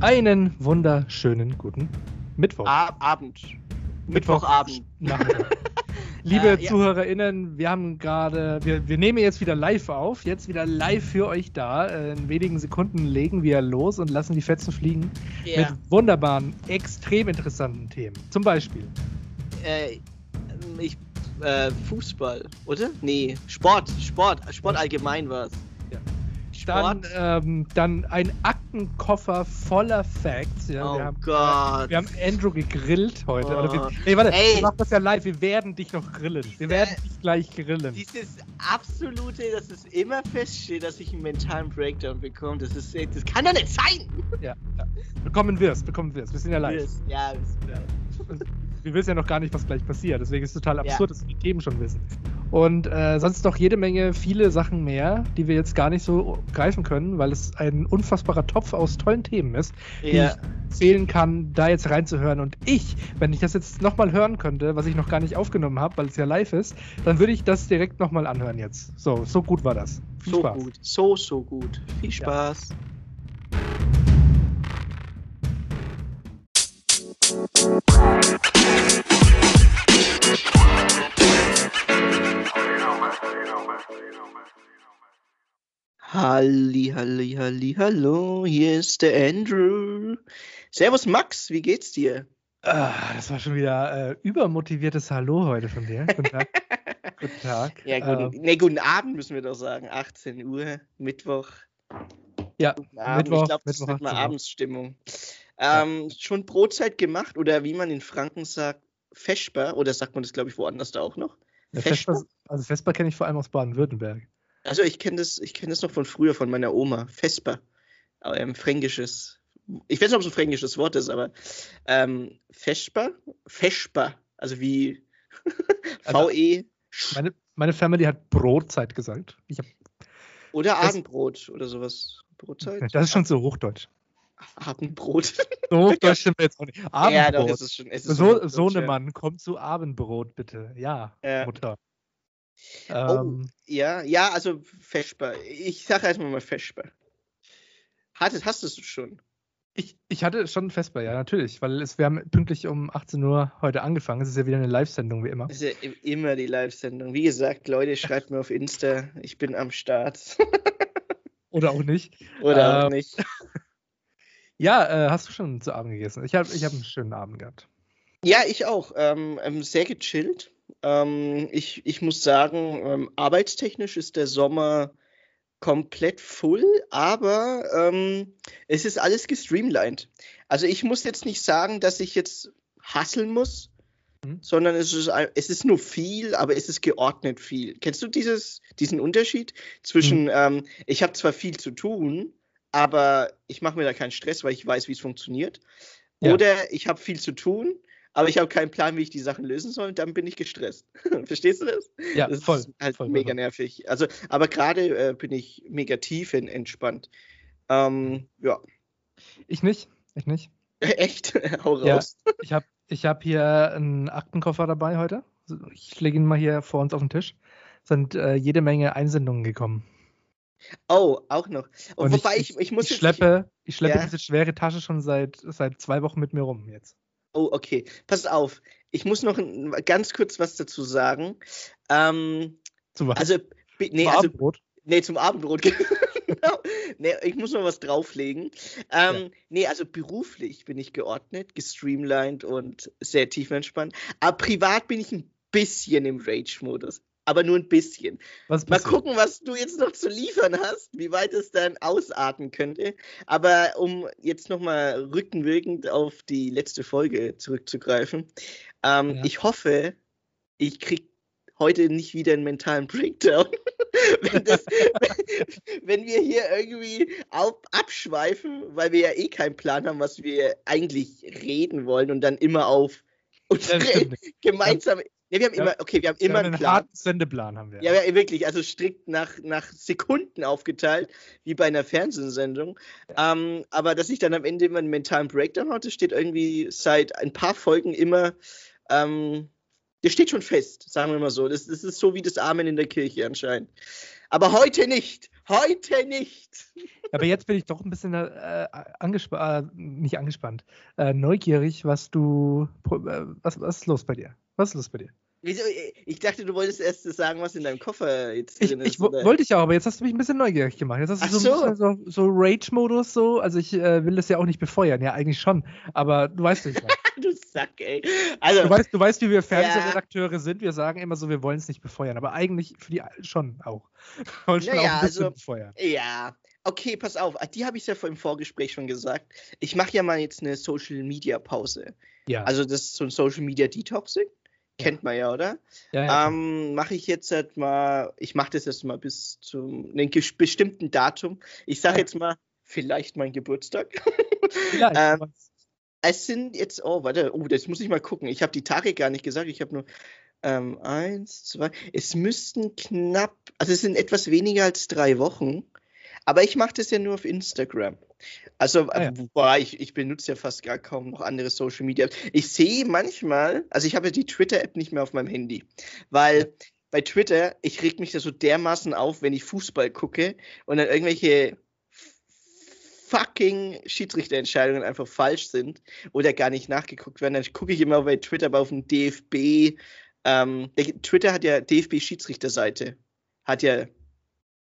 Einen wunderschönen guten Mittwoch. Ab Abend. Mittwochabend. Liebe Äh, ja. ZuhörerInnen, wir haben gerade, wir, wir nehmen jetzt wieder live auf, jetzt wieder live für euch da. Äh, In wenigen Sekunden legen wir los und lassen die Fetzen fliegen Ja. mit wunderbaren, extrem interessanten Themen. Zum Beispiel Äh, ich, äh, Fußball, oder? Nee, Sport, Sport, Sport allgemein war's. Ja. Dann, ähm, dann ein Aktenkoffer voller Facts. Ja, oh wir, haben, Gott. wir haben Andrew gegrillt heute. Oh. Oder wir, nee, warte, Ey. wir machen das ja live. Wir werden dich noch grillen. Wir werden Äh, dich gleich grillen. Dieses absolute, dass es immer feststeht, dass ich einen mentalen Breakdown bekomme, das ist, das kann doch nicht sein! Ja, ja. Bekommen wir's, bekommen wir's. Wir sind ja live. Ja, das- Wir wissen ja noch gar nicht, was gleich passiert. Deswegen ist es total Ja. absurd, dass wir die Themen schon wissen. Und äh, sonst noch jede Menge, viele Sachen mehr, die wir jetzt gar nicht so greifen können, weil es ein unfassbarer Topf aus tollen Themen ist, die ja. ich empfehlen kann, da jetzt reinzuhören. Und ich, wenn ich das jetzt nochmal hören könnte, was ich noch gar nicht aufgenommen habe, weil es ja live ist, dann würde ich das direkt nochmal anhören jetzt. So, so gut war das. Viel so Spaß. gut, so, so gut. Viel Spaß. Halli, halli, halli, hallo, hier ist der Andrew. Servus Max, wie geht's dir? Ah, das war schon wieder äh, übermotiviertes Hallo heute von dir. Guten Tag. Guten Tag. Ja, guten, Ähm, nee, guten Abend müssen wir doch sagen. 18 Uhr, Mittwoch. ja, Guten Abend. Mittwoch, ich glaube, das ist Mittwoch nicht mal 18 Uhr. Abendsstimmung. Ja. Ähm, Schon Brotzeit gemacht oder wie man in Franken sagt, Feschbar oder sagt man das, glaube ich, woanders da auch noch? Ja, Vesper? Vesper, also Vesper kenne ich vor allem aus Baden-Württemberg. Also ich kenne das, ich kenne das noch von früher von meiner Oma. Vesper. Ein fränkisches. Ich weiß nicht, ob es ein fränkisches Wort ist, aber ähm, Feschbar? Feschbar. Also wie Also- VE Meine, meine Family hat Brotzeit gesagt. Oder Abendbrot oder sowas. Brotzeit? das ist schon so Hochdeutsch. Abendbrot. So sind wir jetzt auch nicht. ja, Abendbrot. doch, es ist schon. Es ist so, ja. Sohnemann, komm zu Abendbrot, bitte. Ja, Ja. Mutter. Oh, Ähm, ja, ja, also Feschbar. Ich sage erstmal mal Feschbar. Hattest, hast du es schon? ich, ich hatte schon Vesper, ja, natürlich, weil es, wir haben pünktlich um 18 Uhr heute angefangen. Es ist ja wieder eine Live-Sendung, wie immer. Das ist ja immer die Live-Sendung. Wie gesagt, Leute, schreibt mir auf Insta, ich bin am Start. Oder auch nicht. Oder auch Ähm, nicht. Ja, äh, hast du schon zu Abend gegessen? Ich habe ich hab einen schönen Abend gehabt. Ja, ich auch. Ähm, ähm, sehr gechillt. Ähm, ich, ich muss sagen, ähm, arbeitstechnisch ist der Sommer komplett full, aber ähm, es ist alles gestreamlined. Also ich muss jetzt nicht sagen, dass ich jetzt hasseln muss, Mhm. sondern es ist, es ist nur viel, aber es ist geordnet viel. Kennst du dieses, diesen Unterschied zwischen, ähm, ich habe zwar viel zu tun, aber ich mache mir da keinen Stress, weil ich weiß, wie es funktioniert. Ja. Oder ich habe viel zu tun, aber ich habe keinen Plan, wie ich die Sachen lösen soll, und dann bin ich gestresst. Verstehst du das? Ja, das voll. ist halt voll, mega voll. nervig. Also, aber gerade äh, bin ich mega tief in, entspannt. Ähm, ja, Ich nicht. Ich nicht. echt, hau Ja. raus. Ich habe ich hab hier einen Aktenkoffer dabei heute. Ich lege ihn mal hier vor uns auf den Tisch. Sind äh, jede Menge Einsendungen gekommen. Oh, auch noch. Und Wobei ich, ich, ich, muss ich schleppe, ich schleppe Ja. diese schwere Tasche schon seit, seit zwei Wochen mit mir rum jetzt. Oh, okay. Pass auf. Ich muss noch ein, ganz kurz was dazu sagen. Ähm, Zu was? also, nee, Zum also, Abendbrot? nee, zum Abendbrot. genau. Nee, ich muss noch was drauflegen. Ähm, Nee, also beruflich bin ich geordnet, gestreamlined und sehr tiefenentspannt. Aber privat bin ich ein bisschen im Rage-Modus. Aber nur ein bisschen. Was Mal gucken, was du jetzt noch zu liefern hast, wie weit es dann ausarten könnte. Aber um jetzt nochmal rückenwirkend auf die letzte Folge zurückzugreifen, ähm, Ja. ich hoffe, ich krieg heute nicht wieder einen mentalen Breakdown. wenn, das, wenn wir hier irgendwie auf, abschweifen, weil wir ja eh keinen Plan haben, was wir eigentlich reden wollen und dann immer auf unsere gemeinsame. Ne, wir haben Ja. immer, okay, wir haben Wir immer haben einen einen harten Sendeplan haben wir. Ja, ja, wirklich, also strikt nach, nach Sekunden aufgeteilt, wie bei einer Fernsehsendung. Ähm, aber dass ich dann am Ende immer einen mentalen Breakdown hatte, steht irgendwie seit ein paar Folgen immer, ähm, der steht schon fest, sagen wir mal so. Das, das ist so wie das Amen in der Kirche anscheinend. Aber heute nicht. Heute nicht. Aber jetzt bin ich doch ein bisschen äh, angespannt, äh, nicht angespannt, äh, neugierig, was du, äh, was, was ist los bei dir? Was ist los bei dir? Wieso? Ich dachte, du wolltest erst sagen, was in deinem Koffer jetzt drin ich, ist. Ich wollte ich auch, aber jetzt hast du mich ein bisschen neugierig gemacht. Jetzt hast du Ach so so. so, so Rage-Modus so. Also ich äh, will das ja auch nicht befeuern, ja eigentlich schon. Aber du weißt nicht. du Sack, ey. Also, du, weißt, du weißt, wie wir Fernsehredakteure ja. sind. Wir sagen immer so, wir wollen es nicht befeuern. Aber eigentlich für die schon auch. Wollen schon naja, auch ein bisschen also, befeuern. Ja, okay, pass auf. Die habe ich ja im Vorgespräch schon gesagt. Ich mache ja mal jetzt eine Social-Media-Pause. Ja. Also das ist so ein Social-Media-Detoxing. Kennt man ja, oder? Ja, ja, ähm, mache ich jetzt halt mal, ich mache das jetzt mal bis zu einem bestimmten Datum. Ich sage jetzt mal, vielleicht mein Geburtstag. Vielleicht. ähm, es sind jetzt, oh, warte, oh, das muss ich mal gucken. Ich habe die Tage gar nicht gesagt. Ich habe nur ähm, eins, zwei. Es müssten knapp, also es sind etwas weniger als drei Wochen. Aber ich mache das ja nur auf Instagram. Also, ah, ja. boah, ich, ich benutze ja fast gar kaum noch andere Social Media. Ich sehe manchmal, also ich habe ja die Twitter-App nicht mehr auf meinem Handy, weil bei Twitter, ich reg mich da so dermaßen auf, wenn ich Fußball gucke und dann irgendwelche fucking Schiedsrichterentscheidungen einfach falsch sind oder gar nicht nachgeguckt werden. Dann gucke ich immer bei Twitter aber auf den DFB. Ähm, Twitter hat ja DFB-Schiedsrichterseite. Hat ja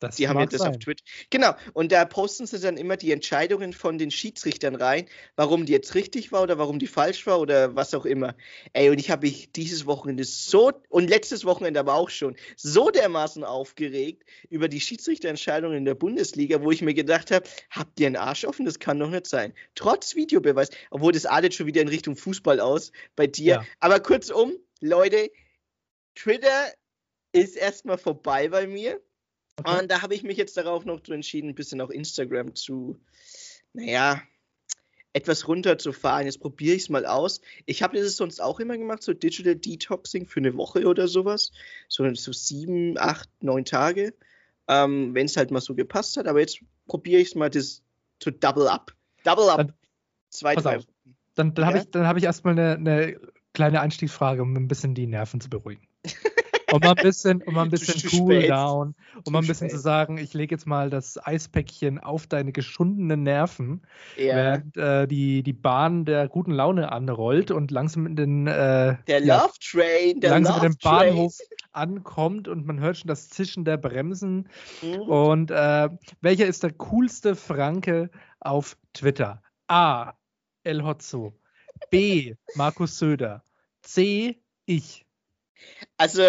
das die haben ja das sein. auf Twitch. Genau. Und da posten sie dann immer die Entscheidungen von den Schiedsrichtern rein, warum die jetzt richtig war oder warum die falsch war oder was auch immer. Ey, und ich habe mich dieses Wochenende so und letztes Wochenende aber auch schon so dermaßen aufgeregt über die Schiedsrichterentscheidungen in der Bundesliga, wo ich mir gedacht habe, habt ihr einen Arsch offen? Das kann doch nicht sein. Trotz Videobeweis, obwohl das artet schon wieder in Richtung Fußball aus bei dir. Ja. Aber kurzum, Leute, Twitter ist erstmal vorbei bei mir. Okay. Und da habe ich mich jetzt darauf noch entschieden, ein bisschen auch Instagram zu, naja, etwas runterzufahren. Jetzt probiere ich es mal aus. Ich habe das sonst auch immer gemacht, so Digital Detoxing für eine Woche oder sowas. So, so sieben, acht, neun Tage. Ähm, Wenn es halt mal so gepasst hat. Aber jetzt probiere ich es mal das zu double up. Double up. Dann, Zwei, drei Wochen. Dann, dann ja? habe ich, hab ich erstmal eine, eine kleine Einstiegsfrage, um ein bisschen die Nerven zu beruhigen. um mal ein bisschen, um mal ein bisschen cool down, um mal ein bisschen spät. zu sagen, ich lege jetzt mal das Eispäckchen auf deine geschundenen Nerven, ja. während äh, die, die Bahn der guten Laune anrollt und langsam in den äh, der ja, Love Train, der langsam Love in den Bahnhof Train. ankommt und man hört schon das Zischen der Bremsen. Mhm. Und äh, welcher ist der coolste Franke auf Twitter? A. El Hotzo. B. Markus Söder. C. Ich. Also,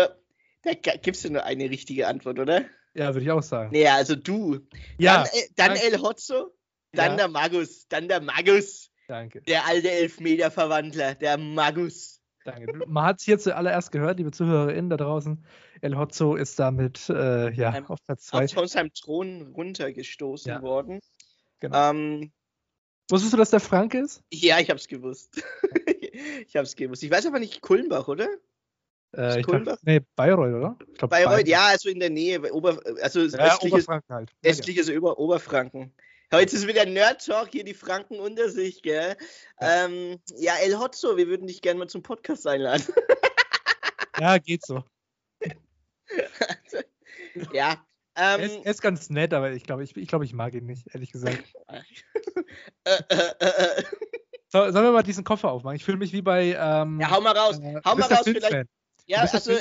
da gibt es ja nur eine richtige Antwort, oder? Ja, würde ich auch sagen. Naja, also du. Ja. Dann, dann El Hotzo, dann ja. der Magus, dann der Magus. Danke. Der alte Elfmeter-Verwandler, der Magus. Danke. Man hat es hier zuallererst gehört, liebe ZuhörerInnen da draußen. El Hotzo ist damit äh, ja, auf Platz 2. Von seinem Thron runtergestoßen ja. worden. Genau. Ähm, Wusstest du, dass der Frank ist? Ja, ich hab's gewusst. ich hab's gewusst. Ich weiß aber nicht, Kulmbach, oder? Äh, ich dachte, nee, Bayreuth, oder? Glaub, Bayreuth, Bayreuth, ja, also in der Nähe, Ober, also ja, östliches, Oberfranken halt. Östliches ja. Über, Oberfranken. Heute ist wieder Nerd Talk, hier die Franken unter sich, gell? Ja, ähm, ja El Hotzo, wir würden dich gerne mal zum Podcast einladen. ja, geht so. ja. Ähm, er, ist, er, ist, ganz nett, aber ich glaube, ich, ich, glaub, ich mag ihn nicht, ehrlich gesagt. äh, äh, äh, so, sollen wir mal diesen Koffer aufmachen? Ich fühle mich wie bei. Ähm, ja, hau mal raus. Hau mal raus, vielleicht. Ja, also.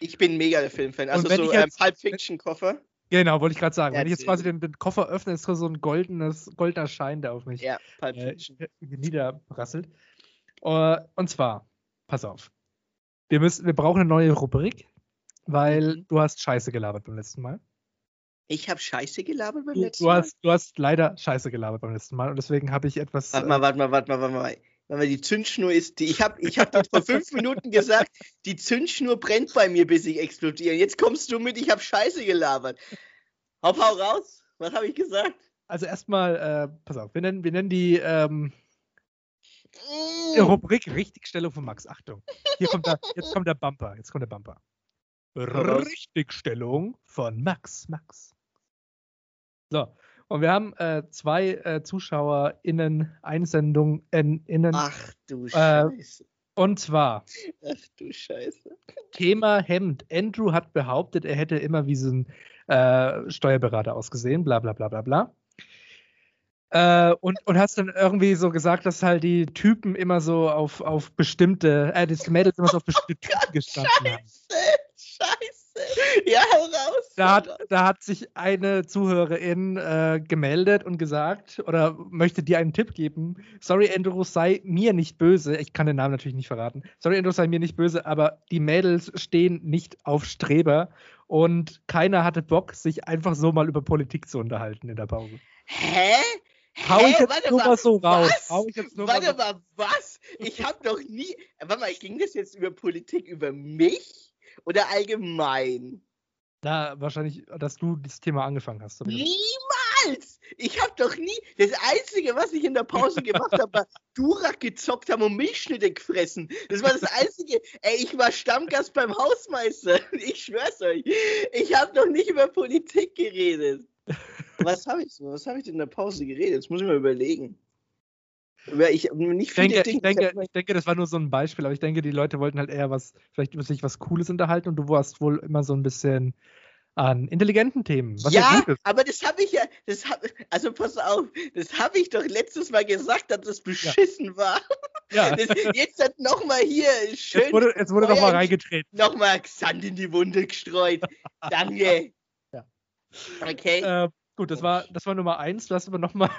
Ich bin mega der Filmfan. Also so ein ähm, Pulp Fiction Koffer. Genau, wollte ich gerade sagen. Ja, wenn ich jetzt quasi den, den, Koffer öffne, ist so ein goldenes, goldener Schein, der auf mich ja, Pulp äh, niederprasselt. Uh, und zwar, pass auf. Wir, müssen, wir brauchen eine neue Rubrik, weil mhm. du hast Scheiße gelabert beim letzten Mal. Ich habe Scheiße gelabert beim letzten du Mal. Hast, du hast leider Scheiße gelabert beim letzten Mal und deswegen habe ich etwas. Warte mal, äh, warte mal, warte mal, warte mal. Wenn man die Zündschnur ist, die, ich habe ich hab dir vor fünf Minuten gesagt, die Zündschnur brennt bei mir, bis ich explodiere. Jetzt kommst du mit, ich habe Scheiße gelabert. Hopp, hau raus. Was habe ich gesagt? Also erstmal, äh, pass auf, wir nennen, wir nennen die ähm, mm. Rubrik Richtigstellung von Max. Achtung. Hier kommt der, jetzt kommt der Bumper. Jetzt kommt der Bumper. Richtigstellung von Max. Max. So, und wir haben äh, zwei äh, ZuschauerInnen Einsendungen innen. Ach du äh, Scheiße. Äh, und zwar. Ach du Scheiße. Thema Hemd. Andrew hat behauptet, er hätte immer wie so ein äh, Steuerberater ausgesehen, bla bla bla bla bla. Äh, und, und hast dann irgendwie so gesagt, dass halt die Typen immer so auf, auf bestimmte, äh, das Mädels immer so auf bestimmte oh Typen gestanden Scheiße, haben. Scheiße. Ja, hau raus. Da hat, da hat sich eine Zuhörerin äh, gemeldet und gesagt oder möchte dir einen Tipp geben. Sorry, Andrew, sei mir nicht böse. Ich kann den Namen natürlich nicht verraten. Sorry, Andrew, sei mir nicht böse, aber die Mädels stehen nicht auf Streber und keiner hatte Bock, sich einfach so mal über Politik zu unterhalten in der Pause. Hä? Hau ich jetzt Warte nur mal, so raus. Hau ich jetzt nur Warte mal, mal was? Ich hab doch nie. Warte mal, ging das jetzt über Politik über mich oder allgemein? Na, wahrscheinlich, dass du das Thema angefangen hast. Niemals! Ich habe doch nie. Das Einzige, was ich in der Pause gemacht habe, war Durak gezockt haben und Milchschnitte gefressen. Das war das Einzige. Ey, ich war Stammgast beim Hausmeister. Ich schwör's euch. Ich habe noch nicht über Politik geredet. Was habe ich, was hab ich denn in der Pause geredet? Jetzt muss ich mal überlegen. Ich, viele denke, ich, denke, ich denke, das war nur so ein Beispiel, aber ich denke, die Leute wollten halt eher was, vielleicht über sich was Cooles unterhalten und du warst wohl immer so ein bisschen an intelligenten Themen. ja, ja aber das habe ich ja, das hab, also pass auf, das habe ich doch letztes Mal gesagt, dass das beschissen ja. war. Ja. Das, jetzt hat nochmal hier schön. Jetzt wurde, jetzt wurde nochmal reingetreten. Nochmal Sand in die Wunde gestreut. Danke. Ja. Okay. Äh, Gut, das war, das war Nummer eins. Du hast aber nochmal.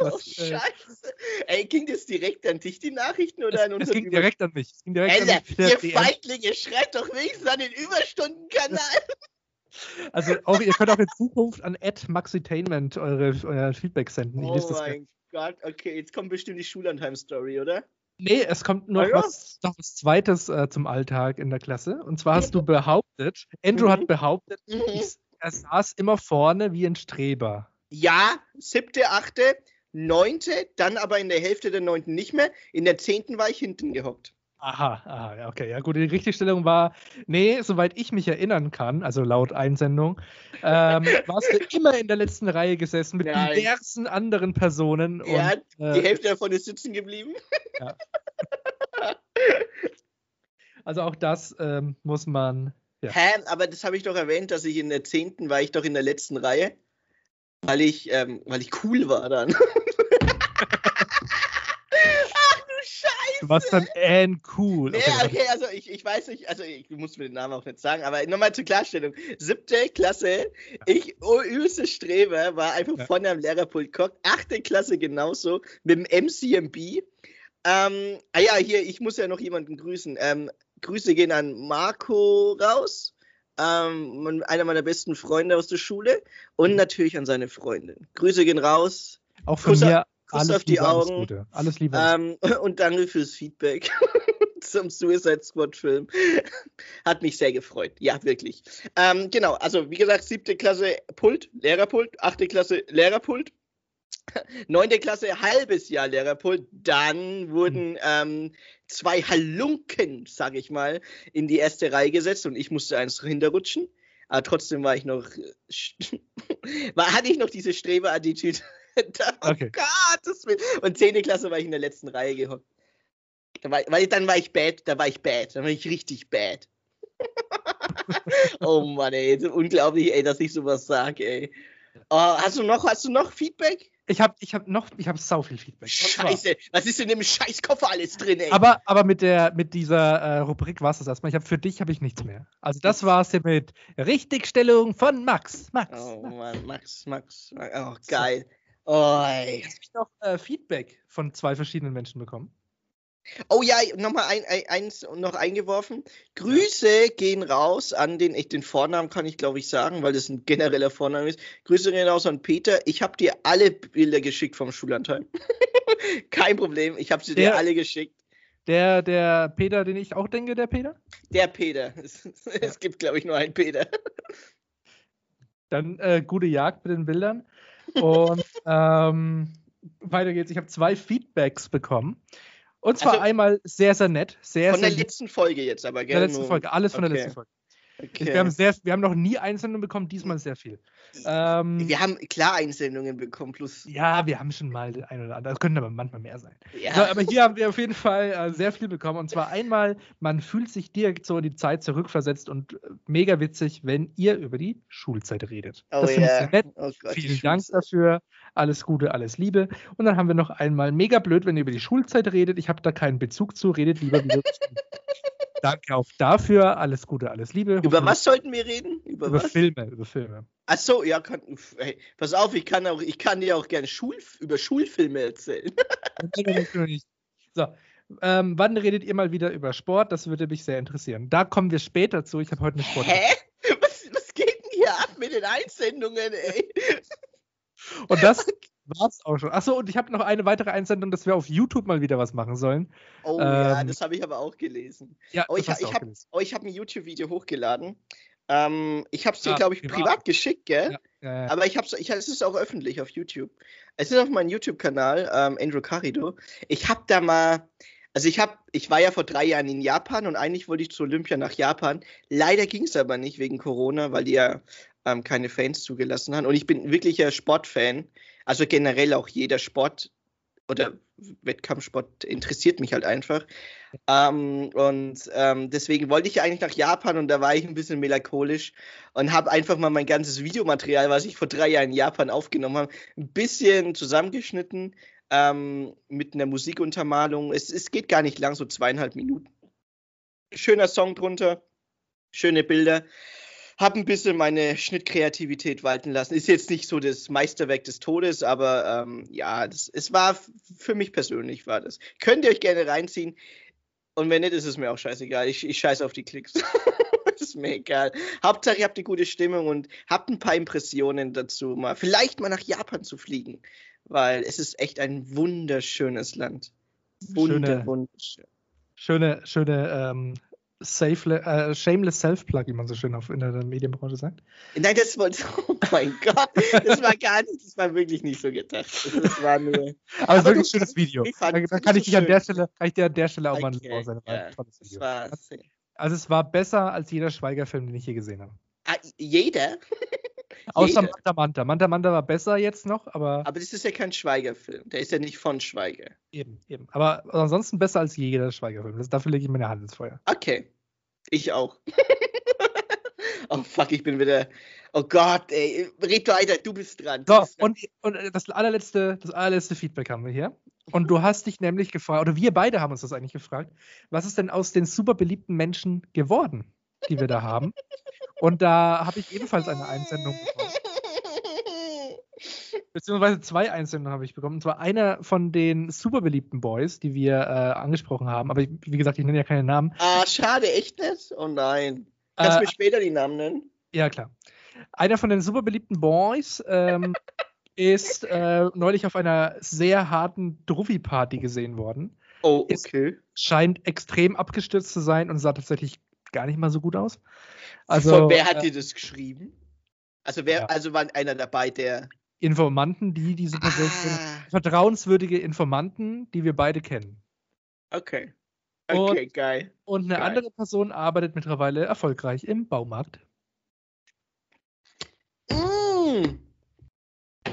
Oh, äh, Scheiße. Ey, ging das direkt an dich, die Nachrichten, oder es, an uns? Es ging direkt an mich. Es ging direkt Alter, an mich. Ihr Feiglinge, schreit doch wenigstens an den Überstundenkanal. Also auch, ihr könnt auch in Zukunft an Maxitainment eure, euer Feedback senden. Ich oh mein Gott, okay, jetzt kommt bestimmt die Schullandheim-Story, oder? Nee, es kommt noch, ja. was, noch was Zweites äh, zum Alltag in der Klasse. Und zwar hast du behauptet, Andrew mhm. hat behauptet, mhm. ich er saß immer vorne wie ein Streber. Ja, siebte, achte, neunte, dann aber in der Hälfte der neunten nicht mehr. In der zehnten war ich hinten gehockt. Aha, aha, okay, ja gut. Die Richtigstellung war, nee, soweit ich mich erinnern kann, also laut Einsendung, ähm, warst du immer in der letzten Reihe gesessen mit Nein. diversen anderen Personen. Ja, und, äh, die Hälfte davon ist sitzen geblieben. Ja. also auch das ähm, muss man ja. Hä? Aber das habe ich doch erwähnt, dass ich in der zehnten war ich doch in der letzten Reihe, weil ich, ähm, weil ich cool war dann. Ach du Scheiße! Du warst dann Ann cool. Nee, okay, okay also ich, ich weiß nicht, also ich muss mir den Namen auch nicht sagen, aber nochmal zur Klarstellung. Siebte Klasse, ja. ich, oh, übelste Streber, war einfach ja. vorne am Lehrerpult geguckt. Achte Klasse genauso, mit dem MCMB. Ähm, ah ja, hier, ich muss ja noch jemanden grüßen. Ähm, Grüße gehen an Marco raus, ähm, einer meiner besten Freunde aus der Schule und mhm. natürlich an seine Freundin. Grüße gehen raus. Auch von Kuss, mir Kuss alles auf die Liebe, Augen. Alles, Gute. alles Liebe. Ähm, und danke fürs Feedback zum Suicide Squad Film. Hat mich sehr gefreut. Ja, wirklich. Ähm, genau, also wie gesagt, siebte Klasse Pult, Lehrerpult, achte Klasse Lehrerpult. Neunte Klasse, halbes Jahr Lehrerpult. Dann wurden mhm. ähm, zwei Halunken, sag ich mal, in die erste Reihe gesetzt und ich musste eins hinterrutschen. Aber trotzdem war ich noch, war, hatte ich noch diese Streber-Attitüde. oh okay. Gott, und zehnte Klasse war ich in der letzten Reihe gehockt. Da war, weil dann war ich bad, da war ich bad, dann war ich richtig bad. oh Mann, ey, unglaublich, ey, dass ich sowas sage, ey. Oh, hast du noch, hast du noch Feedback? Ich habe ich hab noch, ich habe sau viel Feedback. Scheiße, was ist denn im Scheißkoffer alles drin, ey? Aber, aber mit, der, mit dieser äh, Rubrik war es das erstmal. Ich habe für dich habe ich nichts mehr. Also das war es hier mit Richtigstellung von Max. Max. Oh Max. Mann, Max, Max. Oh, geil. Oh, ey. Hast du noch äh, Feedback von zwei verschiedenen Menschen bekommen? Oh ja, nochmal ein, ein, eins noch eingeworfen. Grüße gehen raus an den, ich, den Vornamen kann ich glaube ich sagen, weil das ein genereller Vorname ist. Grüße gehen raus an Peter. Ich habe dir alle Bilder geschickt vom Schulanteil. Kein Problem, ich habe sie der, dir alle geschickt. Der, der Peter, den ich auch denke, der Peter? Der Peter. Es, ja. gibt glaube ich nur einen Peter. Dann äh, gute Jagd mit den Bildern. Und ähm, weiter geht's. Ich habe zwei Feedbacks bekommen. Und zwar also, einmal sehr, sehr nett. Sehr, von sehr der letzten Folge jetzt aber, gell? Von der letzten Folge, alles von okay. der letzten Folge. Okay. Wir, haben sehr, wir haben noch nie Einsendungen bekommen, diesmal sehr viel. Ähm, wir haben klar Einsendungen bekommen, plus. Ja, wir haben schon mal ein oder andere. Das könnte aber manchmal mehr sein. Ja. So, aber hier haben wir auf jeden Fall äh, sehr viel bekommen. Und zwar einmal, man fühlt sich direkt so in die Zeit zurückversetzt und äh, mega witzig, wenn ihr über die Schulzeit redet. Oh, das yeah. nett. Oh Gott, Vielen Dank dafür. Alles Gute, alles Liebe. Und dann haben wir noch einmal mega blöd, wenn ihr über die Schulzeit redet. Ich habe da keinen Bezug zu, redet lieber wieder. Danke auch dafür. Alles Gute, alles Liebe. Über was sollten wir reden? Über, über Filme, über Filme. Ach so, ja, kann, hey, pass auf, ich kann, auch, ich kann dir auch gerne Schul, über Schulfilme erzählen. so, ähm, wann redet ihr mal wieder über Sport? Das würde mich sehr interessieren. Da kommen wir später zu. Ich habe heute eine Sport. Hä? Was, was geht denn hier ab mit den Einsendungen, ey? Und das war's auch schon. Achso, und ich habe noch eine weitere Einsendung, dass wir auf YouTube mal wieder was machen sollen. Oh ähm, ja, das habe ich aber auch gelesen. Ja, oh, ich, ich habe oh, hab ein YouTube-Video hochgeladen. Ähm, ich habe es dir, ja, glaube ich, privat, privat geschickt, gell? Ja. Aber ich habe ich, es ist auch öffentlich auf YouTube. Es ist auf meinem YouTube-Kanal, ähm, Andrew Carido. Ich habe da mal, also ich habe, ich war ja vor drei Jahren in Japan und eigentlich wollte ich zu Olympia nach Japan. Leider ging es aber nicht wegen Corona, weil die ja ähm, keine Fans zugelassen haben. Und ich bin wirklicher Sportfan. Also generell auch jeder Sport oder Wettkampfsport interessiert mich halt einfach. Ähm, und ähm, deswegen wollte ich eigentlich nach Japan und da war ich ein bisschen melancholisch und habe einfach mal mein ganzes Videomaterial, was ich vor drei Jahren in Japan aufgenommen habe, ein bisschen zusammengeschnitten ähm, mit einer Musikuntermalung. Es, es geht gar nicht lang, so zweieinhalb Minuten. Schöner Song drunter, schöne Bilder habe ein bisschen meine Schnittkreativität walten lassen. Ist jetzt nicht so das Meisterwerk des Todes, aber ähm, ja, das, es war für mich persönlich war das. Könnt ihr euch gerne reinziehen. Und wenn nicht, ist es mir auch scheißegal. Ich, ich scheiße auf die Klicks. ist mir egal. Hauptsache, ihr habt eine gute Stimmung und habt ein paar Impressionen dazu, mal vielleicht mal nach Japan zu fliegen. Weil es ist echt ein wunderschönes Land. Wunder, schöne, wunderschön. Schöne, schöne ähm, äh, shameless self-plug, wie man so schön auf, in der Medienbranche sagt. Nein, das war, oh mein Gott, das war gar nicht, das war wirklich nicht so gedacht. Das war nur. Aber, es ist wirklich ein schönes Video. Dann, dann kann ich dich an der Stelle, kann ich dir an der Stelle auch okay, mal sein. Ja, das war also es war besser als jeder Schweigerfilm, den ich hier gesehen habe. Ah, jeder? Außer jeder. Manta Manta. Manta Manta war besser jetzt noch, aber. Aber das ist ja kein Schweigerfilm. Der ist ja nicht von Schweiger. Eben, eben. Aber ansonsten besser als jeder Schweigerfilm. Das, dafür lege ich meine Hand ins Feuer. Okay. Ich auch. oh fuck, ich bin wieder. Oh Gott, ey. Red weiter, du bist dran. so. Und, und das, allerletzte, das allerletzte Feedback haben wir hier. Und du hast dich nämlich gefragt, oder wir beide haben uns das eigentlich gefragt, was ist denn aus den super beliebten Menschen geworden, die wir da haben? Und da habe ich ebenfalls eine Einsendung bekommen. Beziehungsweise zwei Einsendungen habe ich bekommen. Und zwar einer von den super beliebten Boys, die wir äh, angesprochen haben. Aber wie gesagt, ich nenne ja keine Namen. Ah, schade, echt nicht? Oh nein. Kannst du äh, mir später die Namen nennen? Ja, klar. Einer von den super beliebten Boys ähm, ist äh, neulich auf einer sehr harten Druffi-Party gesehen worden. Oh, okay. Ist, scheint extrem abgestürzt zu sein und sah tatsächlich gar nicht mal so gut aus. Also, Von wer hat äh, dir das geschrieben? Also wer, ja. also war einer dabei, der. Informanten, die diese Person ah. vertrauenswürdige Informanten, die wir beide kennen. Okay. Okay, und, geil. Und eine geil. andere Person arbeitet mittlerweile erfolgreich im Baumarkt. Mm.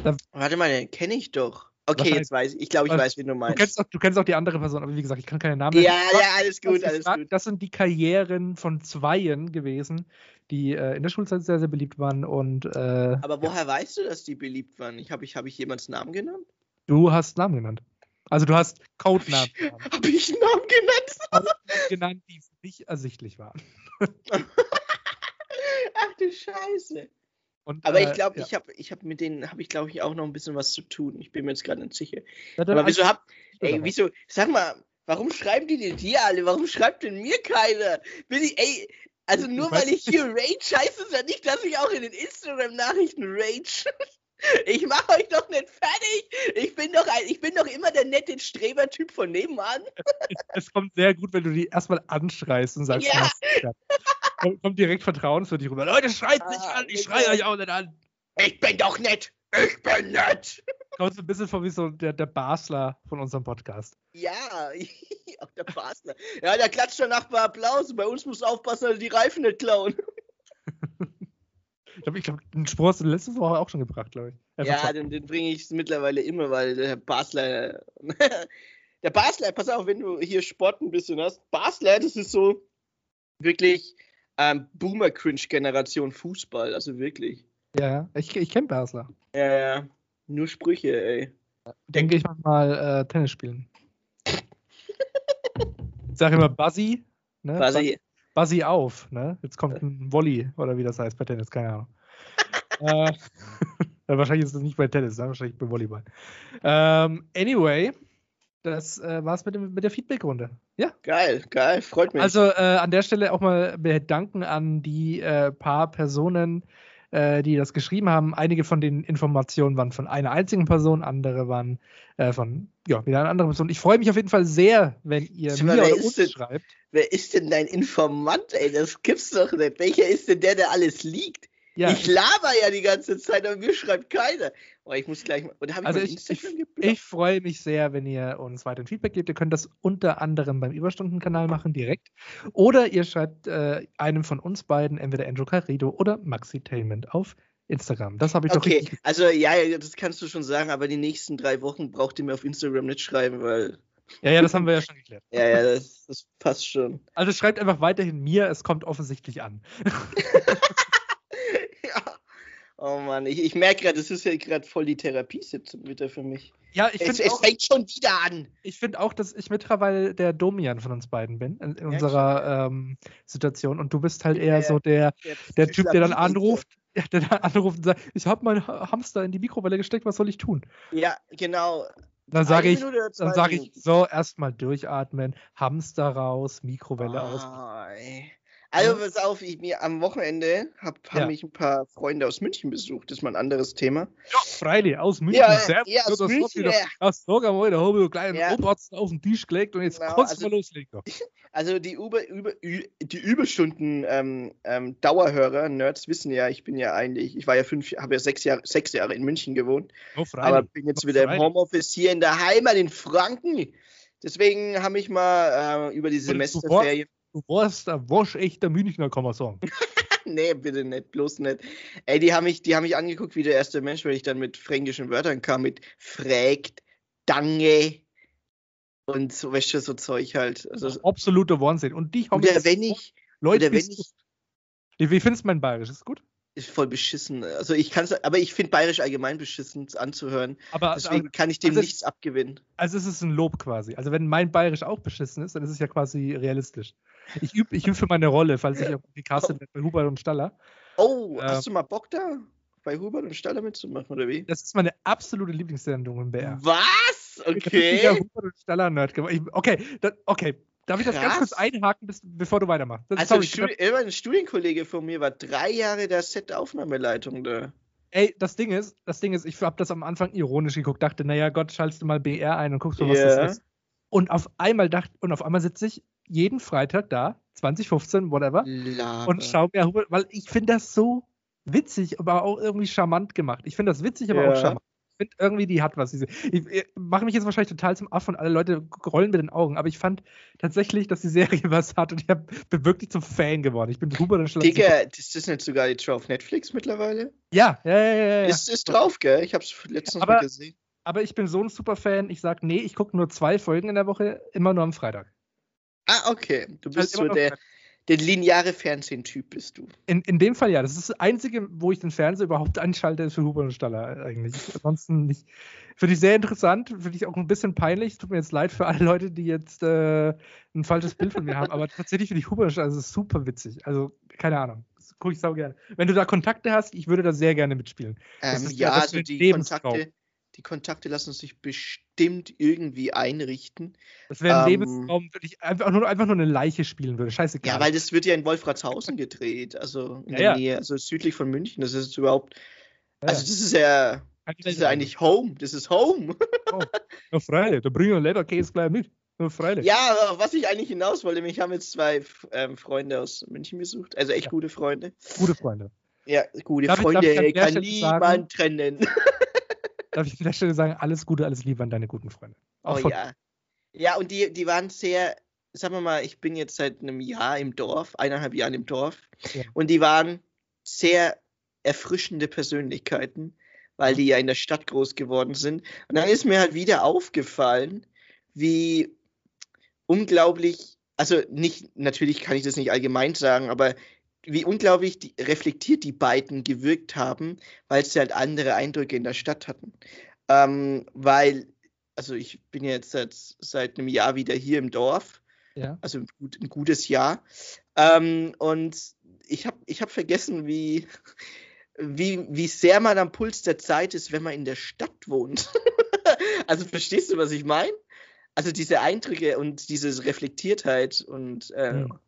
Da, Warte mal, den kenne ich doch. Okay, jetzt weiß ich. Ich glaube, ich weiß, wen du meinst. Du kennst, auch, du kennst auch die andere Person, aber wie gesagt, ich kann keine Namen Ja, ja, alles gut, alles gut. Das sind die Karrieren von Zweien gewesen, die äh, in der Schulzeit sehr, sehr beliebt waren. Und, äh, aber woher ja. weißt du, dass die beliebt waren? Ich, Habe ich, hab ich jemands Namen genannt? Du hast Namen genannt. Also du hast Codenamen. Habe ich, hab ich Namen genannt? genannt, die dich ersichtlich waren. Ach du Scheiße. Und, aber äh, ich glaube, ja. ich habe ich hab mit denen, habe ich glaube ich auch noch ein bisschen was zu tun. Ich bin mir jetzt gerade nicht sicher. Ja, aber wieso habt, ey, wieso, sag mal, warum schreiben die denn dir alle? Warum schreibt denn mir keiner? Bin ich, ey, also nur ich weil ich hier rage, heißt es ja nicht, dass ich auch in den Instagram-Nachrichten rage. Ich mache euch doch nicht fertig. Ich bin doch ein, ich bin doch immer der nette Strebertyp von nebenan. Es kommt sehr gut, wenn du die erstmal anschreist und sagst, ja. Kommt, kommt direkt vertrauenswürdig rüber. Leute, schreit mich ah, an, ich schreie euch auch nicht an. Ich bin doch nett. Ich bin nett. Kommt so ein bisschen vor wie so der, der Basler von unserem Podcast. Ja, auch der Basler. Ja, der klatscht danach bei Applaus. Bei uns muss aufpassen, dass er die Reifen nicht klauen. Ich glaube, glaub, den Spruch hast du letzte Woche auch schon gebracht, glaube ich. Einfach ja, den, den bringe ich mittlerweile immer, weil der Basler. der Basler, pass auf, wenn du hier Sport ein bisschen hast. Basler, das ist so wirklich ähm, Boomer-Cringe-Generation Fußball, also wirklich. Ja, ich, ich kenne Basler. Ja, ja. Nur Sprüche, ey. Denke ich mal äh, Tennis spielen. ich sage immer Buzzy. Ne? Buzzy. Buzzy auf, ne? Jetzt kommt ein Volley oder wie das heißt bei Tennis, keine Ahnung. äh, wahrscheinlich ist das nicht bei Tennis, ne? wahrscheinlich bei Volleyball. Ähm, anyway, das äh, war's mit, dem, mit der Feedback-Runde. Ja. Geil, geil, freut mich. Also äh, an der Stelle auch mal bedanken an die äh, paar Personen, äh, die das geschrieben haben. Einige von den Informationen waren von einer einzigen Person, andere waren äh, von ja, wieder einer anderen Person. Ich freue mich auf jeden Fall sehr, wenn ihr mir oder uns denn, schreibt. Wer ist denn dein Informant, ey? Das gibt's doch nicht. Welcher ist denn der, der alles liegt? Ja. Ich laber ja die ganze Zeit, aber mir schreibt keiner. Oh, ich muss gleich mal. Oder habe also ich, ich, ich freue mich sehr, wenn ihr uns weiter Feedback gebt. Ihr könnt das unter anderem beim Überstundenkanal machen, direkt. Oder ihr schreibt äh, einem von uns beiden, entweder Andrew Carrido oder Maxitainment auf Instagram. Das habe ich okay. doch richtig. Also ja, das kannst du schon sagen, aber die nächsten drei Wochen braucht ihr mir auf Instagram nicht schreiben, weil. Ja, ja, das haben wir ja schon geklärt. ja, ja, das, das passt schon. Also schreibt einfach weiterhin mir, es kommt offensichtlich an. Oh Mann, ich, ich merke gerade, das ist ja gerade voll die Therapiesitzung wieder für mich. Ja, ich finde. Es, es fängt schon wieder an. Ich finde auch, dass ich mittlerweile der Domian von uns beiden bin, in, in ja, unserer ähm, Situation. Und du bist halt eher der, so der, der, der Typ, der dann anruft, der dann anruft und sagt: Ich habe meinen Hamster in die Mikrowelle gesteckt, was soll ich tun? Ja, genau. Dann sage ich, dann sage ich so erstmal durchatmen, Hamster raus, Mikrowelle oh, aus. Ey. Also pass auf, ich mir am Wochenende habe hab ja. mich ein paar Freunde aus München besucht. Das ist mal ein anderes Thema. Ja, freilich, aus München. Ja, Servus, ja aus München. Wieder, mal, da habe ich einen kleinen ja. Oberarzt auf den Tisch gelegt und jetzt genau, kannst du also, mal loslegen. Also die, Über, Über, die Überstunden ähm, ähm, Dauerhörer, Nerds wissen ja, ich bin ja eigentlich, ich war ja fünf, habe ja sechs Jahre, sechs Jahre in München gewohnt. Oh, aber bin jetzt oh, wieder im Homeoffice hier in der Heimat in Franken. Deswegen habe ich mal äh, über die Semesterferien Du warst ein waschechter Münchner, kann man sagen. nee, bitte nicht, bloß nicht. Ey, die haben mich, die haben mich angeguckt wie der erste Mensch, weil ich dann mit fränkischen Wörtern kam, mit fragt, dange und so, weißt du, so Zeug halt. Also, Absoluter Wahnsinn. Und dich haben Oder wenn ich, Leute, oder wenn ich, wie findest du mein Bayerisch? Ist gut? Ist voll beschissen. Also ich kann aber ich finde Bayerisch allgemein beschissen anzuhören. Aber deswegen aber, kann ich dem also nichts abgewinnen. Also es ist ein Lob quasi. Also wenn mein Bayerisch auch beschissen ist, dann ist es ja quasi realistisch. Ich übe ich üb für meine Rolle, falls ich auf die Kasse oh. bei Hubert und Staller. Oh, ähm, hast du mal Bock da? Bei Hubert und Staller mitzumachen, oder wie? Das ist meine absolute Lieblingssendung im BR. Was? Okay. Ich bin Hubert und Staller Nerd Okay, das, okay. Darf ich das Krass. ganz kurz einhaken, bis, bevor du weitermachst? Das, also, sorry, Studi ein Studienkollege von mir war drei Jahre der Set-Aufnahmeleitung da. Ey, das Ding ist, das Ding ist, ich habe das am Anfang ironisch geguckt, dachte, naja, Gott, schaltest du mal BR ein und guckst mal, was yeah. das ist. Und auf einmal dachte, und auf einmal sitze ich jeden Freitag da, 2015, whatever, Labe. und schau mir, weil ich finde das so witzig, aber auch irgendwie charmant gemacht. Ich finde das witzig, aber ja. auch charmant. Finde irgendwie, die hat was. Diese, ich, ich mache mich jetzt wahrscheinlich total zum Aff und alle Leute rollen mit den Augen, aber ich fand tatsächlich, dass die Serie was hat und ich hab, bin wirklich zum Fan geworden. Ich bin drüber dann schon. Digga, ist das nicht sogar jetzt schon auf Netflix mittlerweile? Ja, ja, ja. ja, ja. Ist, ist drauf, gell? Ich hab's letztens aber, mal gesehen. Aber ich bin so ein Superfan, ich sag, nee, ich gucke nur zwei Folgen in der Woche, immer nur am Freitag. Ah, okay. Du bist halt so der, der lineare Fernsehtyp, bist du. In, in dem Fall ja. Das ist das Einzige, wo ich den Fernseher überhaupt einschalte, ist für Huber und Staller eigentlich. Ansonsten nicht. Finde ich sehr interessant, finde ich auch ein bisschen peinlich. Tut mir jetzt leid für alle Leute, die jetzt äh, ein falsches Bild von mir haben, aber tatsächlich finde ich Huber und Staller also super witzig. Also, keine Ahnung. Das gucke ich sau gerne. Wenn du da Kontakte hast, ich würde da sehr gerne mitspielen. Ähm, ja, also die Kontakte die Kontakte lassen sich bestimmt irgendwie einrichten. Das wäre ein ähm, Lebensraum, wenn ich einfach nur, einfach nur eine Leiche spielen würde. Scheißegal. Ja, weil das wird ja in Wolfratshausen gedreht, also in ja, der ja. Nähe, also südlich von München. Das ist überhaupt. Also, das ist ja. Das ist ja eigentlich Home. Das ist Home. Oh, ja, freilich. Da bringen wir Leberkäse gleich mit. Freilich. Ja, was ich eigentlich hinaus wollte, mich haben jetzt zwei ähm, Freunde aus München besucht, also echt ja. gute Freunde. Gute Freunde. Ja, gute darf Freunde ich, kann niemand sagen, trennen darf ich an der Stelle sagen, alles Gute, alles Liebe an deine guten Freunde. Auch oh ja. Ja, und die, die waren sehr, sagen wir mal, ich bin jetzt seit einem Jahr im Dorf, eineinhalb Jahren im Dorf, ja. und die waren sehr erfrischende Persönlichkeiten, weil die ja in der Stadt groß geworden sind. Und dann ist mir halt wieder aufgefallen, wie unglaublich, also nicht, natürlich kann ich das nicht allgemein sagen, aber wie unglaublich die, reflektiert die beiden gewirkt haben, weil sie halt andere Eindrücke in der Stadt hatten. Ähm, weil, also ich bin jetzt seit, seit einem Jahr wieder hier im Dorf, ja. also ein, gut, ein gutes Jahr. Ähm, und ich habe ich hab vergessen, wie, wie, wie sehr man am Puls der Zeit ist, wenn man in der Stadt wohnt. also verstehst du, was ich meine? Also diese Eindrücke und diese Reflektiertheit und äh, hm.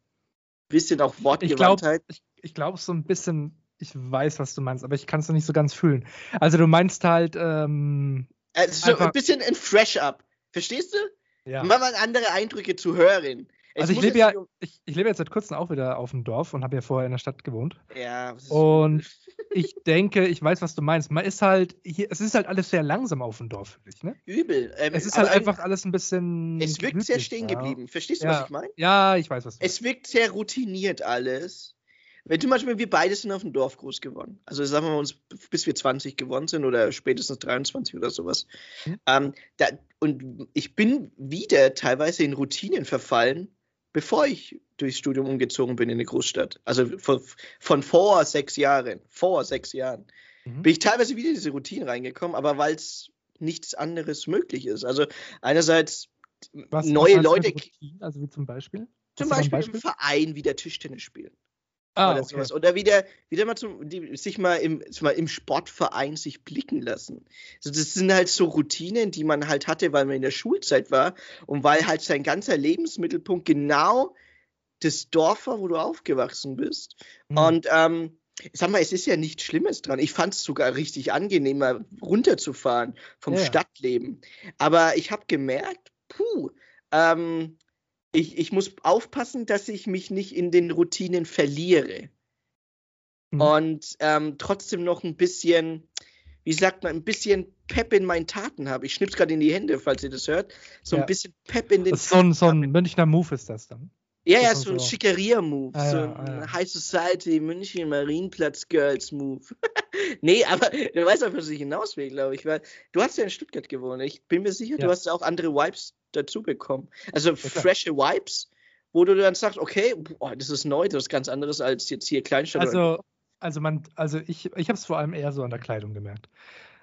Bisschen auch Wortgewandtheit. Ich glaube, ich glaub, so ein bisschen, ich weiß, was du meinst, aber ich kann es noch nicht so ganz fühlen. Also du meinst halt. Ähm, also so ein bisschen ein Fresh-Up. Verstehst du? Ja. Mal andere Eindrücke zu hören. Also ich lebe ja, ich, ich, lebe jetzt seit kurzem auch wieder auf dem Dorf und habe ja vorher in der Stadt gewohnt. Ja. Und ich denke, ich weiß, was du meinst. Man ist halt, hier, es ist halt alles sehr langsam auf dem Dorf, finde ich, ne? Übel. Ähm, es ist halt einfach alles ein bisschen. Es wirkt sehr stehen geblieben. Ja. Verstehst du, ja. was ich meine? Ja, ich weiß, was du meinst. Es wirkt sehr routiniert alles. Wenn zum Beispiel wir beide sind auf dem Dorf groß geworden. Also sagen wir mal uns, bis wir 20 geworden sind oder spätestens 23 oder sowas. Mhm. Ähm, da, und ich bin wieder teilweise in Routinen verfallen, bevor ich durchs Studium umgezogen bin in eine Großstadt. Also von, von vor sechs Jahren, vor sechs Jahren, mhm. bin ich teilweise wieder in diese Routine reingekommen, aber weil es nichts anderes möglich ist. Also einerseits was, neue was Leute. Also wie zum Beispiel? Zum Beispiel, Beispiel, im Verein wieder Tischtennis spielen. Ah, oder okay. sowas. Oder wieder, wieder mal zum, die, sich mal im, mal im Sportverein sich blicken lassen. Also das sind halt so Routinen, die man halt hatte, weil man in der Schulzeit war und weil halt sein ganzer Lebensmittelpunkt genau das Dorf war, wo du aufgewachsen bist. Mhm. Und ähm, sag mal, es ist ja nichts Schlimmes dran. Ich fand es sogar richtig angenehm, mal runterzufahren vom ja. Stadtleben. Aber ich habe gemerkt, puh, ähm, ich, ich muss aufpassen, dass ich mich nicht in den Routinen verliere. Mhm. Und ähm, trotzdem noch ein bisschen, wie sagt man, ein bisschen Pep in meinen Taten habe. Ich schnipp's gerade in die Hände, falls ihr das hört. So ja. ein bisschen Pep in den So ein, so ein Münchner Move ist das dann. Ja, ja, so ein so. Schickeria-Move. Ah, so ein ah. High Society München Marienplatz Girls Move. nee, aber du weißt auch, was ich hinaus will, glaube ich. Weil du hast ja in Stuttgart gewohnt. Ich bin mir sicher, ja. du hast auch andere Vibes dazu bekommen. Also ja, frische Vibes, wo du dann sagst, okay, boah, das ist neu, das ist ganz anderes als jetzt hier Kleinstadt. Also, also, man, also ich, ich habe es vor allem eher so an der Kleidung gemerkt.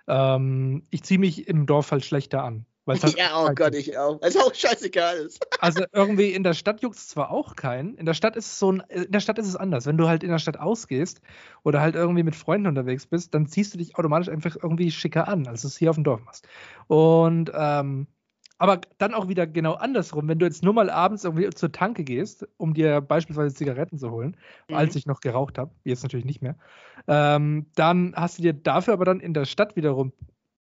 Ähm, ich ziehe mich im Dorf halt schlechter an. Halt ja, oh Gott, ich auch. Weil es auch scheißegal ist. Also irgendwie in der Stadt juckt es zwar auch keinen. In der Stadt ist es so ein, in der Stadt ist es anders. Wenn du halt in der Stadt ausgehst oder halt irgendwie mit Freunden unterwegs bist, dann ziehst du dich automatisch einfach irgendwie schicker an, als du es hier auf dem Dorf machst. Und ähm, aber dann auch wieder genau andersrum, wenn du jetzt nur mal abends irgendwie zur Tanke gehst, um dir beispielsweise Zigaretten zu holen, mhm. als ich noch geraucht habe, jetzt natürlich nicht mehr, ähm, dann hast du dir dafür aber dann in der Stadt wiederum,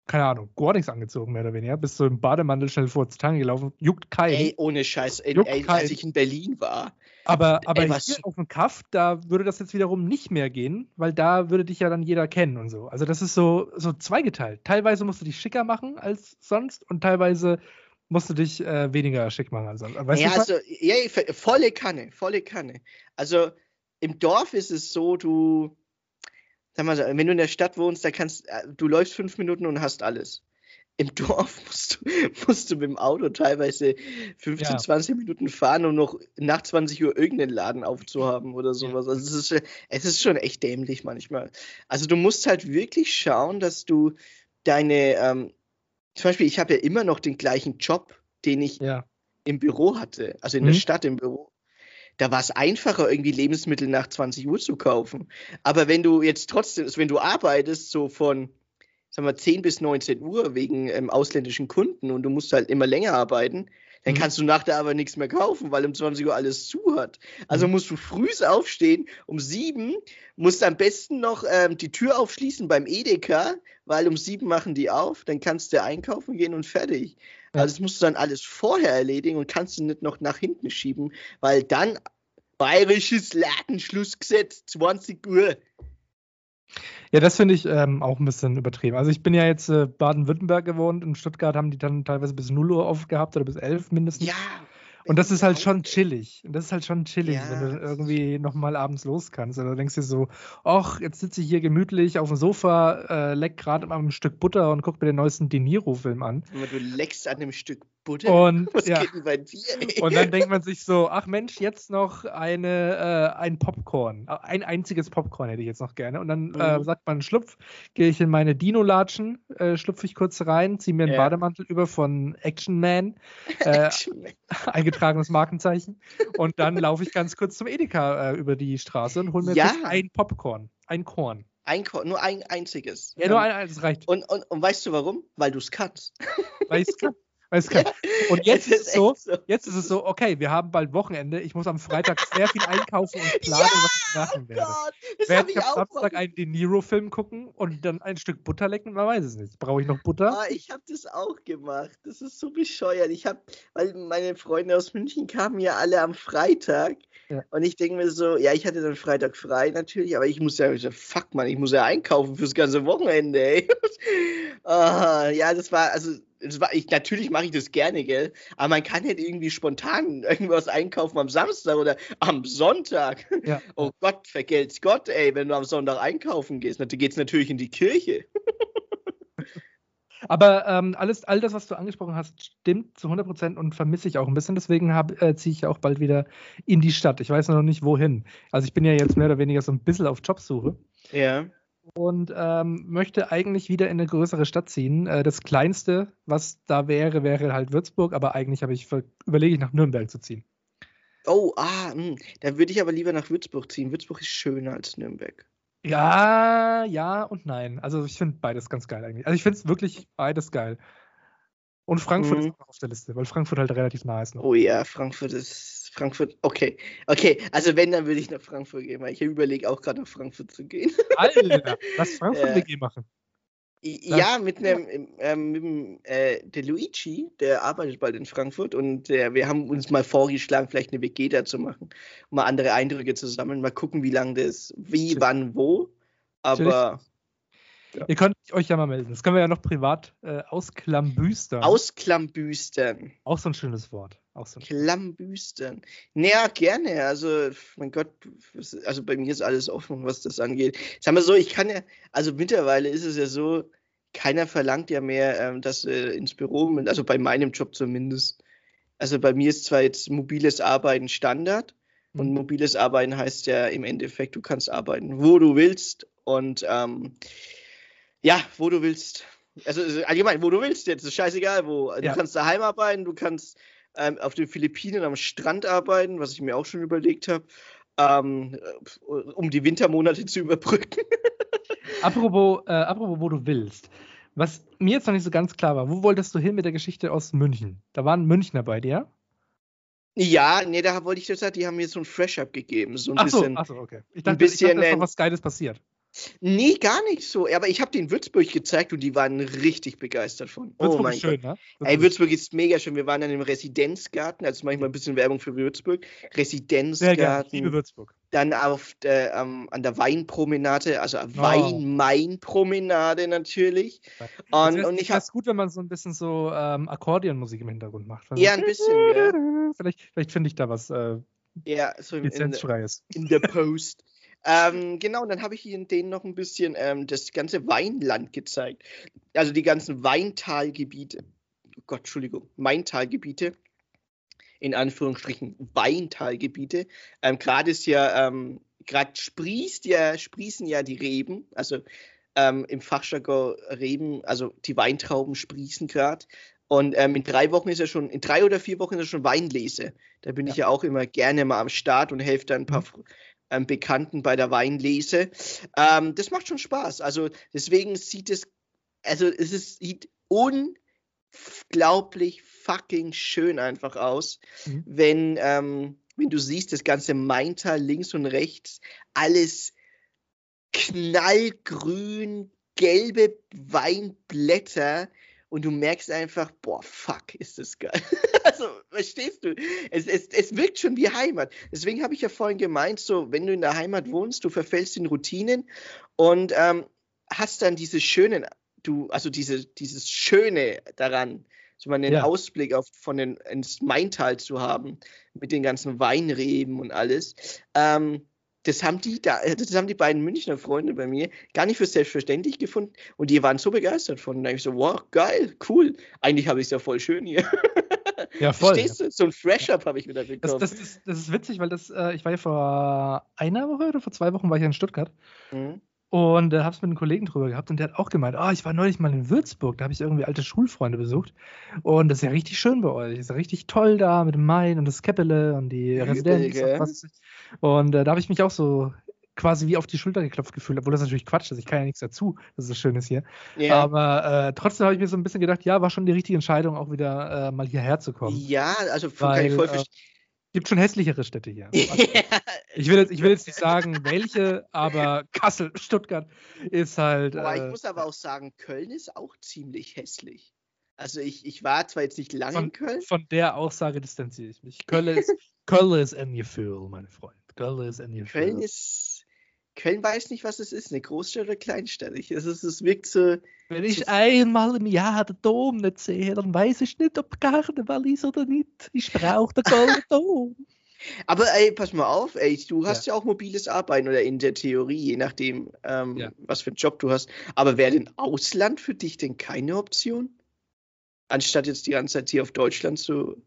keine Ahnung, gar nichts angezogen, mehr oder weniger, bist du im Bademantel schnell vor zur Tanke gelaufen, juckt keinen. Ey, ohne Scheiß, ey, ey als ich in Berlin war. Aber, aber ey, hier auf dem Kaff, da würde das jetzt wiederum nicht mehr gehen, weil da würde dich ja dann jeder kennen und so. Also das ist so, so zweigeteilt. Teilweise musst du dich schicker machen als sonst und teilweise musst du dich äh, weniger schick machen als sonst. Weißt ja, also, ja, volle Kanne, volle Kanne. Also im Dorf ist es so, du, sag mal, wenn du in der Stadt wohnst, da kannst äh, du läufst fünf Minuten und hast alles. Im Dorf musst du, musst du mit dem Auto teilweise 15, ja. 20 Minuten fahren, um noch nach 20 Uhr irgendeinen Laden aufzuhaben oder sowas. Also es ist, es ist schon echt dämlich manchmal. Also du musst halt wirklich schauen, dass du deine, ähm, zum Beispiel, ich habe ja immer noch den gleichen Job, den ich ja. im Büro hatte, also in mhm. der Stadt im Büro. Da war es einfacher, irgendwie Lebensmittel nach 20 Uhr zu kaufen. Aber wenn du jetzt trotzdem, wenn du arbeitest, so von, sagen wir, 10 bis 19 Uhr wegen ähm, ausländischen Kunden und du musst halt immer länger arbeiten, dann mhm. kannst du nach der Arbeit nichts mehr kaufen, weil um 20 Uhr alles zu hat. Also mhm. musst du früh aufstehen, um sieben, musst am besten noch ähm, die Tür aufschließen beim Edeka, weil um sieben machen die auf, dann kannst du einkaufen gehen und fertig. Also das musst du dann alles vorher erledigen und kannst du nicht noch nach hinten schieben, weil dann bayerisches Ladenschlussgesetz, 20 Uhr. Ja, das finde ich ähm, auch ein bisschen übertrieben. Also ich bin ja jetzt äh, Baden-Württemberg gewohnt. In Stuttgart haben die dann teilweise bis 0 Uhr aufgehabt oder bis 11 mindestens. Ja. Und das ist halt schon chillig. Und das ist halt schon chillig, ja. wenn du irgendwie nochmal abends los kannst. Und du denkst dir so, ach, jetzt sitze ich hier gemütlich auf dem Sofa, äh, leck gerade mal ein Stück Butter und guck mir den neuesten De Niro-Film an. Du leckst an dem Stück Butter? Und, Was ja. geht denn bei dir? Ey? Und dann denkt man sich so, ach Mensch, jetzt noch eine, äh, ein Popcorn. Ein einziges Popcorn hätte ich jetzt noch gerne. Und dann äh, mhm. äh, sagt man Schlupf, gehe ich in meine Dino-Latschen, äh, schlupfe ich kurz rein, ziehe mir einen ja. Bademantel über von Action Man. Äh, Action Man eingetragenes Markenzeichen. Und dann laufe ich ganz kurz zum Edeka äh, über die Straße und hole mir ja. ein Popcorn, ein Korn. Ein Korn, nur ein einziges. Ja, nur ein, das reicht. Und, und, und weißt du warum? Weil du es kannst. Weil ich es kann. Und jetzt ist, es so, so, jetzt ist es so, okay, wir haben bald Wochenende. Ich muss am Freitag sehr viel einkaufen und planen, ja, was ich machen werde. Gott, werde ich am Samstag einen De Niro-Film gucken und dann ein Stück Butter lecken? Man weiß es nicht. Brauche ich noch Butter? Ah, ich habe das auch gemacht. Das ist so bescheuert. Ich habe, weil meine Freunde aus München kamen ja alle am Freitag. Ja. Und ich denke mir so, ja, ich hatte dann Freitag frei natürlich, aber ich muss ja, fuck man, ich muss ja einkaufen fürs ganze Wochenende, ey. ah, ja, das war, also war, ich, natürlich mache ich das gerne, gell? Aber man kann nicht irgendwie spontan irgendwas einkaufen am Samstag oder am Sonntag. Ja. Oh Gott, vergelt's Gott, ey, wenn du am Sonntag einkaufen gehst. Dann geht's natürlich in die Kirche. Aber ähm, alles, all das, was du angesprochen hast, stimmt zu 100 Prozent und vermisse ich auch ein bisschen. Deswegen äh, ziehe ich auch bald wieder in die Stadt. Ich weiß noch nicht, wohin. Also ich bin ja jetzt mehr oder weniger so ein bisschen auf Jobsuche. Ja und ähm, möchte eigentlich wieder in eine größere Stadt ziehen. Äh, das kleinste, was da wäre, wäre halt Würzburg, aber eigentlich ich überlege ich nach Nürnberg zu ziehen. Oh, ah, mh. Hm. da würde ich aber lieber nach Würzburg ziehen. Würzburg ist schöner als Nürnberg. Ja, ja und nein. Also ich finde beides ganz geil eigentlich. Also ich finde es wirklich beides geil. Und Frankfurt mhm. ist auch noch auf der Liste, weil Frankfurt halt relativ nah ist. Noch. Oh ja, Frankfurt ist. Frankfurt, okay. Okay, also wenn, dann würde ich nach Frankfurt gehen, weil ich überlege auch gerade nach Frankfurt zu gehen. Alter, lass Frankfurt ja. WG machen. Ja, mit einem mit dem, äh, der Luigi, der arbeitet bald in Frankfurt und äh, wir haben uns mal vorgeschlagen, vielleicht eine WG da zu machen, um mal andere Eindrücke zu sammeln, mal gucken, wie lange das, wie, wann, wo. Aber ja. Ihr könnt euch ja mal melden. Das können wir ja noch privat äh, ausklambüstern. Ausklambüstern. Auch so ein schönes Wort. Auch so ein Klambüstern. Naja, gerne. Also, mein Gott, also bei mir ist alles offen, was das angeht. Sagen wir so, ich kann ja, also mittlerweile ist es ja so, keiner verlangt ja mehr, ähm, dass äh, ins Büro, also bei meinem Job zumindest. Also bei mir ist zwar jetzt mobiles Arbeiten Standard, und mhm. mobiles Arbeiten heißt ja im Endeffekt, du kannst arbeiten, wo du willst. Und ähm, ja, wo du willst. Also, allgemein, wo du willst jetzt. Ist scheißegal, wo. Du ja. kannst daheim arbeiten, du kannst ähm, auf den Philippinen am Strand arbeiten, was ich mir auch schon überlegt habe, ähm, um die Wintermonate zu überbrücken. apropos, äh, apropos, wo du willst. Was mir jetzt noch nicht so ganz klar war, wo wolltest du hin mit der Geschichte aus München? Da waren Münchner bei dir? Ja, nee, da wollte ich das sagen, die haben mir so ein Fresh-Up gegeben. So ein ach so, bisschen, ach so, okay. Ich dachte, ein bisschen, ich dachte, dass noch was Geiles passiert. Nee, gar nicht so. Aber ich habe den Würzburg gezeigt und die waren richtig begeistert von. Oh Würzburg oh mein ist schön, Gott. ne? Ey, Würzburg ist mega schön. Wir waren dann im Residenzgarten, also manchmal ein bisschen Werbung für Würzburg. Residenzgarten. Sehr gerne. Liebe Würzburg. Dann auf der, ähm, an der Weinpromenade, also oh. Wein-Main-Promenade natürlich. Und, das und ich habe gut, wenn man so ein bisschen so ähm, Akkordeonmusik im Hintergrund macht. Ja, ein bisschen, ja. Vielleicht, vielleicht finde ich da was äh, ja, so in, Lizenzfreies. In der Post. Ähm, genau, und dann habe ich Ihnen denen noch ein bisschen ähm, das ganze Weinland gezeigt. Also die ganzen Weintalgebiete. Oh Gott, Entschuldigung, Maintalgebiete. In Anführungsstrichen Weintalgebiete. Ähm, gerade ist ja, ähm, gerade sprießt ja, sprießen ja die Reben, also ähm, im Fachjargon Reben, also die Weintrauben sprießen gerade. Und ähm, in drei Wochen ist ja schon, in drei oder vier Wochen ist ja schon Weinlese. Da bin ja. ich ja auch immer gerne mal am Start und helfe da ein paar mhm ähm, Bekannten bei der Weinlese. Ähm, das macht schon Spaß. Also deswegen sieht es, also es ist, sieht unglaublich fucking schön einfach aus, mhm. wenn, ähm, wenn du siehst, das ganze Maintal links und rechts, alles knallgrün, gelbe Weinblätter und du merkst einfach, boah, fuck, ist das geil. also, verstehst du? Es, es, es wirkt schon wie Heimat. Deswegen habe ich ja vorhin gemeint, so, wenn du in der Heimat wohnst, du verfällst in Routinen und ähm, hast dann diese schönen, du, also diese, dieses Schöne daran, so mal den ja. Ausblick auf, von den, ins Maintal zu haben, mit den ganzen Weinreben und alles. Ähm, das haben die da, das haben die beiden Münchner Freunde bei mir gar nicht für selbstverständlich gefunden und die waren so begeistert von. Da ich so, wow, geil, cool. Eigentlich habe ich es ja voll schön hier. Ja, voll. Verstehst du? So ein Fresh-Up habe ich wieder bekommen. Das, das, das, das, ist witzig, weil das, äh, ich war ja vor einer Woche oder vor zwei Wochen war ich in Stuttgart. Mhm. Und da äh, habe es mit einem Kollegen drüber gehabt und der hat auch gemeint, ah, oh, ich war neulich mal in Würzburg, da habe ich irgendwie alte Schulfreunde besucht. Und das ist ja richtig schön bei euch. Ist ja richtig toll da mit dem Main und das Keppele und die Residenz. Und, und äh, da habe ich mich auch so quasi wie auf die Schulter geklopft gefühlt, obwohl das natürlich Quatsch ist. Ich kann ja nichts dazu, dass es so schön ist hier. Yeah. Aber äh, trotzdem habe ich mir so ein bisschen gedacht, ja, war schon die richtige Entscheidung, auch wieder äh, mal hierher zu kommen. Ja, also Weil, kann ich voll verstehen. Gibt schon hässlichere Städte hier. ich, will jetzt, ich will jetzt nicht sagen, welche, aber Kassel, Stuttgart ist halt. Boah, äh, ich muss aber auch sagen, Köln ist auch ziemlich hässlich. Also ich, ich war zwar jetzt nicht lange von, in Köln. Von der Aussage distanziere ich mich. Köln ist, Köln ist ein Gefühl, mein Freund. Köln ist ein Gefühl. Köln ist Köln weiß nicht, was es ist, eine Großstadt oder Kleinstadt. Es, ist, es wirkt so. Wenn ich so einmal im Jahr den Dom nicht sehe, dann weiß ich nicht, ob Karneval ist oder nicht. Ich brauche den Golden Dom. Aber ey, pass mal auf, ey, du hast ja. ja auch mobiles Arbeiten oder in der Theorie, je nachdem, ähm, ja. was für einen Job du hast. Aber wäre denn Ausland für dich denn keine Option? Anstatt jetzt die ganze Zeit hier auf Deutschland zu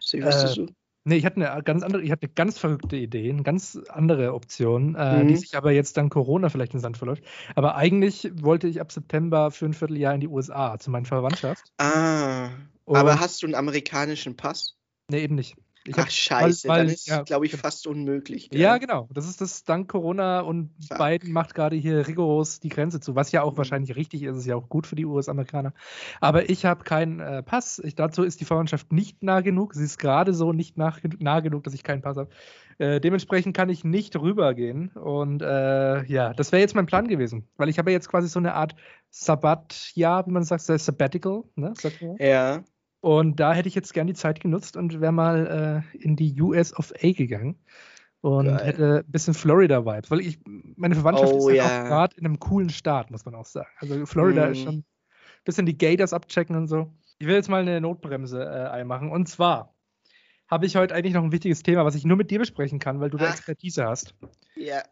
sehen, was äh, du so. Nee, ich hatte eine ganz andere, ich hatte eine ganz verrückte Idee, eine ganz andere Option, äh, mhm. die sich aber jetzt dann Corona vielleicht in den Sand verläuft. Aber eigentlich wollte ich ab September für ein Vierteljahr in die USA zu meiner Verwandtschaft. Ah. Und aber hast du einen amerikanischen Pass? Nee, eben nicht. Ich Ach, hab, scheiße, weil, weil, dann ist ja, glaube ich, fast unmöglich. Gell? Ja, genau. Das ist das dank Corona und Fuck. Biden macht gerade hier rigoros die Grenze zu, was ja auch mhm. wahrscheinlich richtig ist, ist ja auch gut für die US-Amerikaner. Aber ich habe keinen äh, Pass. Ich, dazu ist die Verwandtschaft nicht nah genug. Sie ist gerade so nicht nah, nah, genug, dass ich keinen Pass habe. Äh, dementsprechend kann ich nicht rübergehen. Und äh, ja, das wäre jetzt mein Plan gewesen, weil ich habe ja jetzt quasi so eine Art Sabbatjahr, wie man sagt, Sabbatical, ne? Sagt ja. Und da hätte ich jetzt gern die Zeit genutzt und wäre mal äh, in die US of A gegangen und Geil. hätte ein bisschen Florida-Vibes, weil ich, meine Verwandtschaft oh, ist ja auch gerade in einem coolen Staat, muss man auch sagen. Also Florida mm. ist schon ein bisschen die Gators abchecken und so. Ich will jetzt mal eine Notbremse äh, einmachen und zwar habe ich heute eigentlich noch ein wichtiges Thema, was ich nur mit dir besprechen kann, weil du Ach. da Expertise hast. Ja.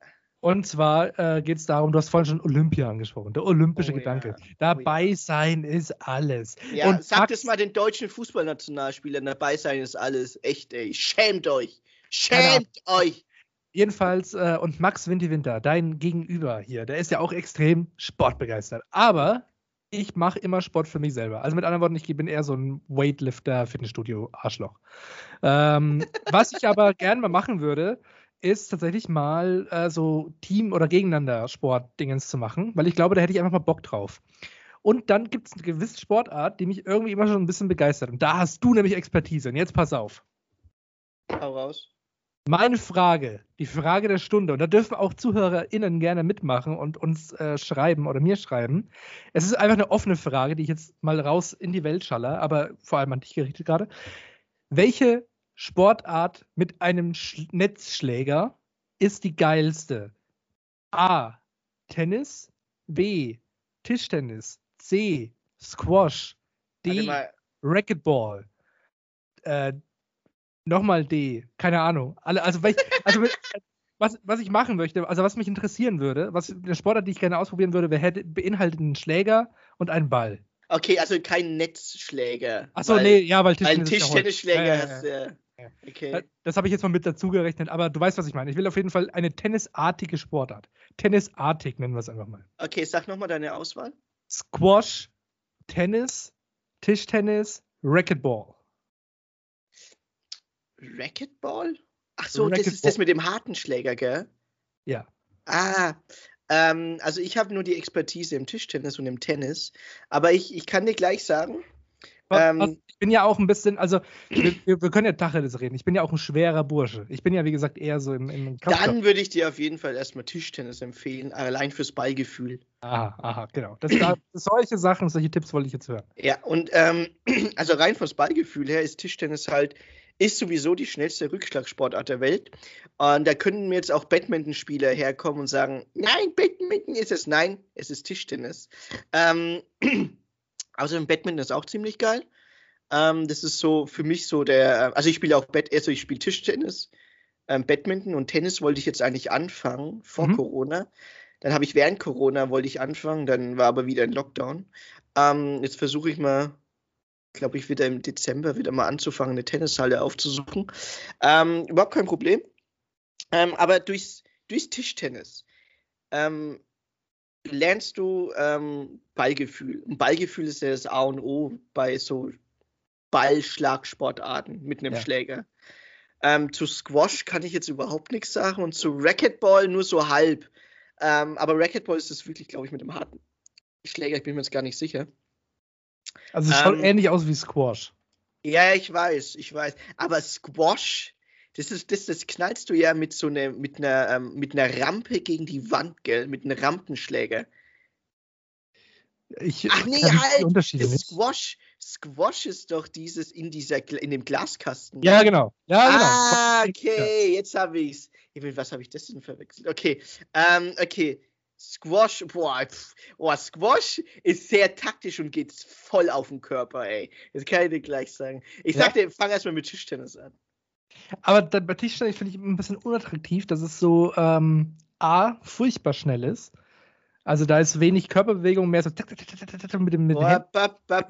Und zwar äh, geht es darum, du hast vorhin schon Olympia angesprochen, der olympische oh, Gedanke. Ja. Dabei oh, ja. sein ist alles. Ja, und sagt es mal den deutschen Fußballnationalspielern, dabei sein ist alles. Echt, ey. Schämt euch. Schämt genau. euch. Jedenfalls, äh, und Max Winti Winter, dein Gegenüber hier, der ist ja auch extrem sportbegeistert. Aber ich mache immer Sport für mich selber. Also mit anderen Worten, ich bin eher so ein Weightlifter, Fitnessstudio-Arschloch. Ähm, was ich aber gerne mal machen würde, ist tatsächlich mal äh, so Team- oder Gegeneinander-Sport-Dingens zu machen, weil ich glaube, da hätte ich einfach mal Bock drauf. Und dann gibt es eine gewisse Sportart, die mich irgendwie immer schon ein bisschen begeistert. Und da hast du nämlich Expertise. Und jetzt pass auf. Hau raus. Meine Frage, die Frage der Stunde, und da dürfen auch ZuhörerInnen gerne mitmachen und uns äh, schreiben oder mir schreiben. Es ist einfach eine offene Frage, die ich jetzt mal raus in die Welt schalle, aber vor allem an dich gerichtet gerade. Welche Sportart mit einem Sch Netzschläger ist die geilste? A. Tennis. B. Tischtennis. C. Squash. D. Racquetball. Äh, Nochmal D. Keine Ahnung. Alle, also, also was, was ich machen möchte, also was mich interessieren würde, was eine Sportart, die ich gerne ausprobieren würde, wäre, beinhaltet einen Schläger und einen Ball. Okay, also kein Netzschläger. Achso, nee, ja, weil Tischtennis. Ein Tischtennisschläger ja, ja, ja. hast Okay. Das habe ich jetzt mal mit dazu gerechnet, aber du weißt, was ich meine. Ich will auf jeden Fall eine tennisartige Sportart. Tennisartig nennen wir es einfach mal. Okay, sag nochmal deine Auswahl. Squash, Tennis, Tischtennis, Racquetball. Racquetball? Ach so, Racquetball. das ist das mit dem harten Schläger, gell? Ja. Ah, ähm, also ich habe nur die Expertise im Tischtennis und im Tennis, aber ich, ich kann dir gleich sagen, ähm, ich bin ja auch ein bisschen, also wir, wir können ja Tacheles reden. Ich bin ja auch ein schwerer Bursche. Ich bin ja, wie gesagt, eher so im, im Dann würde ich dir auf jeden Fall erstmal Tischtennis empfehlen, allein fürs Ballgefühl. Aha, aha, genau. Das, da, solche Sachen, solche Tipps wollte ich jetzt hören. Ja, und ähm, also rein fürs Ballgefühl her ist Tischtennis halt ist sowieso die schnellste Rückschlagsportart der Welt. Und da können mir jetzt auch Badmintonspieler herkommen und sagen, nein, Badminton ist es. Nein, es ist Tischtennis. Ähm, Außerdem Badminton ist auch ziemlich geil. Ähm, das ist so für mich so der, also ich spiele auch Bett, also ich spiele Tischtennis, ähm, Badminton und Tennis wollte ich jetzt eigentlich anfangen vor mhm. Corona. Dann habe ich während Corona wollte ich anfangen, dann war aber wieder ein Lockdown. Ähm, jetzt versuche ich mal, glaube ich, wieder im Dezember wieder mal anzufangen, eine Tennishalle aufzusuchen. Ähm, überhaupt kein Problem. Ähm, aber durchs, durchs Tischtennis ähm, lernst du ähm, Ballgefühl. Und Ballgefühl ist ja das A und O bei so Ballschlagsportarten mit einem ja. Schläger. Ähm, zu Squash kann ich jetzt überhaupt nichts sagen und zu Racquetball nur so halb. Ähm, aber Racquetball ist das wirklich, glaube ich, mit dem harten Schläger. Ich bin mir jetzt gar nicht sicher. Also es schaut ähm, ähnlich aus wie Squash. Ja, ich weiß, ich weiß. Aber Squash, das ist, das, das knallst du ja mit so einer, mit einer, ähm, mit einer Rampe gegen die Wand, gell? Mit einem Rampenschläger. Ich Ach nee, halt! Squash, Squash ist doch dieses in dieser in dem Glaskasten. Ja, genau. Ja, genau. Ah, okay, jetzt habe ich's. Was habe ich das denn verwechselt? Okay, ähm, okay. Squash, boah, pff, boah, Squash ist sehr taktisch und geht voll auf den Körper, ey. Das kann ich dir gleich sagen. Ich ja. sagte, fang erstmal mit Tischtennis an. Aber bei Tischtennis finde ich ein bisschen unattraktiv, dass es so ähm, A, furchtbar schnell ist also da ist wenig Körperbewegung, mehr so mit dem, mit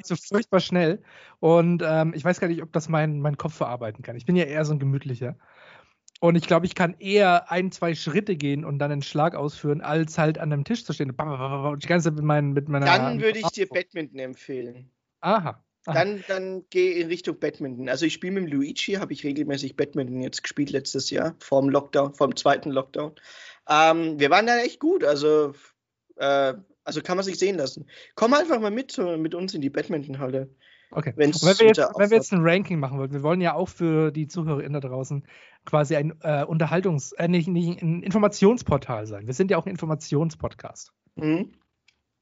so furchtbar schnell. Und ähm, ich weiß gar nicht, ob das mein, mein Kopf verarbeiten kann. Ich bin ja eher so ein gemütlicher. Und ich glaube, ich kann eher ein, zwei Schritte gehen und dann einen Schlag ausführen, als halt an einem Tisch zu stehen. Und die ganze Zeit mit, mein, mit meiner. Dann würde ich dir Badminton empfehlen. Aha. Aha. Dann, dann geh in Richtung Badminton. Also ich spiele mit Luigi, habe ich regelmäßig Badminton jetzt gespielt letztes Jahr, vor dem Lockdown, vor dem zweiten Lockdown. Ähm, wir waren da echt gut. Also äh, also kann man sich sehen lassen. Komm einfach mal mit, mit uns in die Badmintonhalle. Okay. wenn, wir jetzt, wenn wir jetzt ein Ranking machen wollen, wir wollen ja auch für die ZuhörerInnen da draußen quasi ein äh, Unterhaltungs-, äh, nicht, nicht ein Informationsportal sein. Wir sind ja auch ein Informationspodcast. Mhm.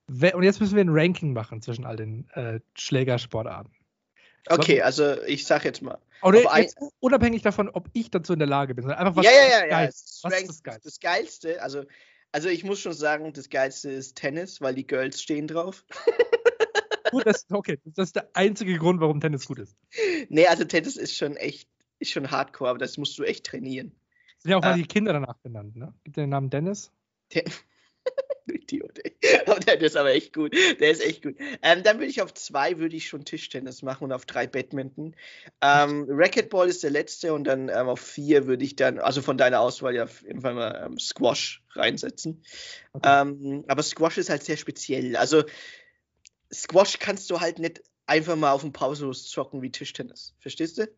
Und jetzt müssen wir ein Ranking machen zwischen all den äh, Schlägersportarten. Okay, also ich sag jetzt mal. Jetzt, unabhängig davon, ob ich dazu in der Lage bin. Einfach was ja, ja, ja, ja. Was ist das Geilste? Das Geilste, also also ich muss schon sagen, das Geilste ist Tennis, weil die Girls stehen drauf. gut, das, okay, das ist der einzige Grund, warum Tennis gut ist. Nee, also Tennis ist schon echt, ist schon hardcore, aber das musst du echt trainieren. Sind ja auch ah. mal die Kinder danach benannt, ne? Gibt den Namen Dennis? Den Idiot. Aber der ist aber echt gut. Der ist echt gut. Ähm, dann würde ich auf zwei würde ich schon Tischtennis machen und auf drei Badminton. Ähm, Racquetball ist der letzte und dann ähm, auf vier würde ich dann, also von deiner Auswahl ja auf jeden Fall mal ähm, Squash reinsetzen. Okay. Ähm, aber Squash ist halt sehr speziell. Also Squash kannst du halt nicht einfach mal auf dem Pausenlos zocken wie Tischtennis. Verstehst du?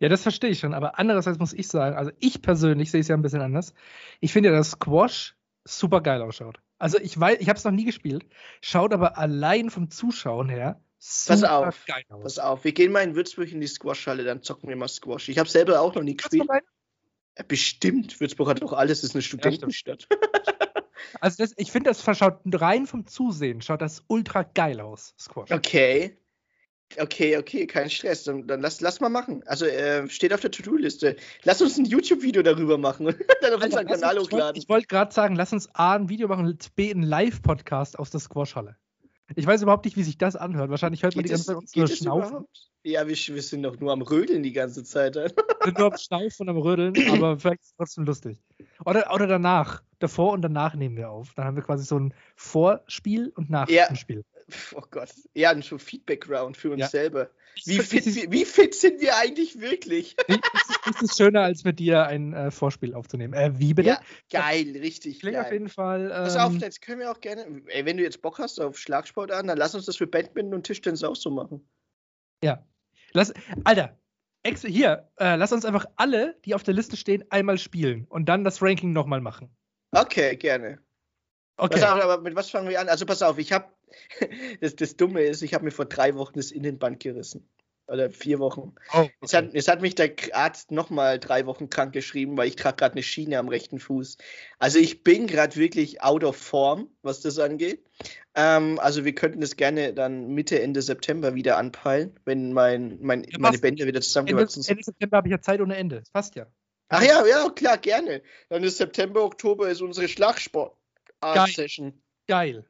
Ja, das verstehe ich schon, aber andererseits muss ich sagen, also ich persönlich sehe es ja ein bisschen anders. Ich finde ja, dass Squash super geil ausschaut. Also ich weiß, ich habe es noch nie gespielt, schaut aber allein vom Zuschauen her super pass auf, geil aus. Pass auf, wir gehen mal in Würzburg in die Squash-Halle, dann zocken wir mal Squash. Ich habe selber auch noch nie gespielt. Ja, bestimmt, Würzburg hat doch alles, ist eine Studentenstadt. Also das, ich finde, das schaut rein vom Zusehen, schaut das ultra geil aus, Squash. Okay. Okay, okay, kein Stress. Dann, dann lass, lass mal machen. Also äh, steht auf der To-Do-Liste. Lass uns ein YouTube-Video darüber machen und dann auf unseren Kanal hochladen. Ich wollte gerade sagen, lass uns A ein Video machen, B ein Live-Podcast aus der Squash-Halle. Ich weiß überhaupt nicht, wie sich das anhört. Wahrscheinlich hört man die ganze Zeit unsere Schnaufen. Ja, wir, wir, sind doch nur am Rödeln die ganze Zeit. wir sind nur am Schnaufen und am Rödeln, aber vielleicht ist es trotzdem lustig. Oder, oder danach. Davor und danach nehmen wir auf. Dann haben wir quasi so ein Vorspiel und Nachspiel. Ja, Oh Gott. Ja, so Feedback-Round für uns ja. selber. Wie fit, wie, wie fit, sind wir eigentlich wirklich? Ist es schöner, als mit dir ein äh, Vorspiel aufzunehmen. Äh, wie bitte? Ja, geil, richtig. Klingt geil. auf jeden Fall. Ähm, Pass auf, jetzt können wir auch gerne, ey, wenn du jetzt Bock hast auf Schlagsport an, dann lass uns das für Badminton und Tischtennis auch so machen. Ja. Lass, Alter, ex, hier, äh, lass uns einfach alle, die auf der Liste stehen, einmal spielen und dann das Ranking nochmal machen. Okay, gerne. Okay. Pass auf, aber mit was fangen wir an? Also pass auf, ich habe das, das Dumme ist, ich habe mir vor drei Wochen das Innenband gerissen. Oder vier Wochen. Oh, okay. jetzt, hat, jetzt hat mich der Arzt nochmal drei Wochen krank geschrieben, weil ich trage gerade eine Schiene am rechten Fuß. Also ich bin gerade wirklich out of form, was das angeht. Ähm, also wir könnten das gerne dann Mitte, Ende September wieder anpeilen, wenn mein, mein, ja, meine Bänder wieder zusammengewachsen sind. Ende September habe ich ja Zeit ohne Ende. Das passt ja. Ach ja, ja, klar, gerne. Dann ist September, Oktober ist unsere Schlagsport-Session. Geil. Geil.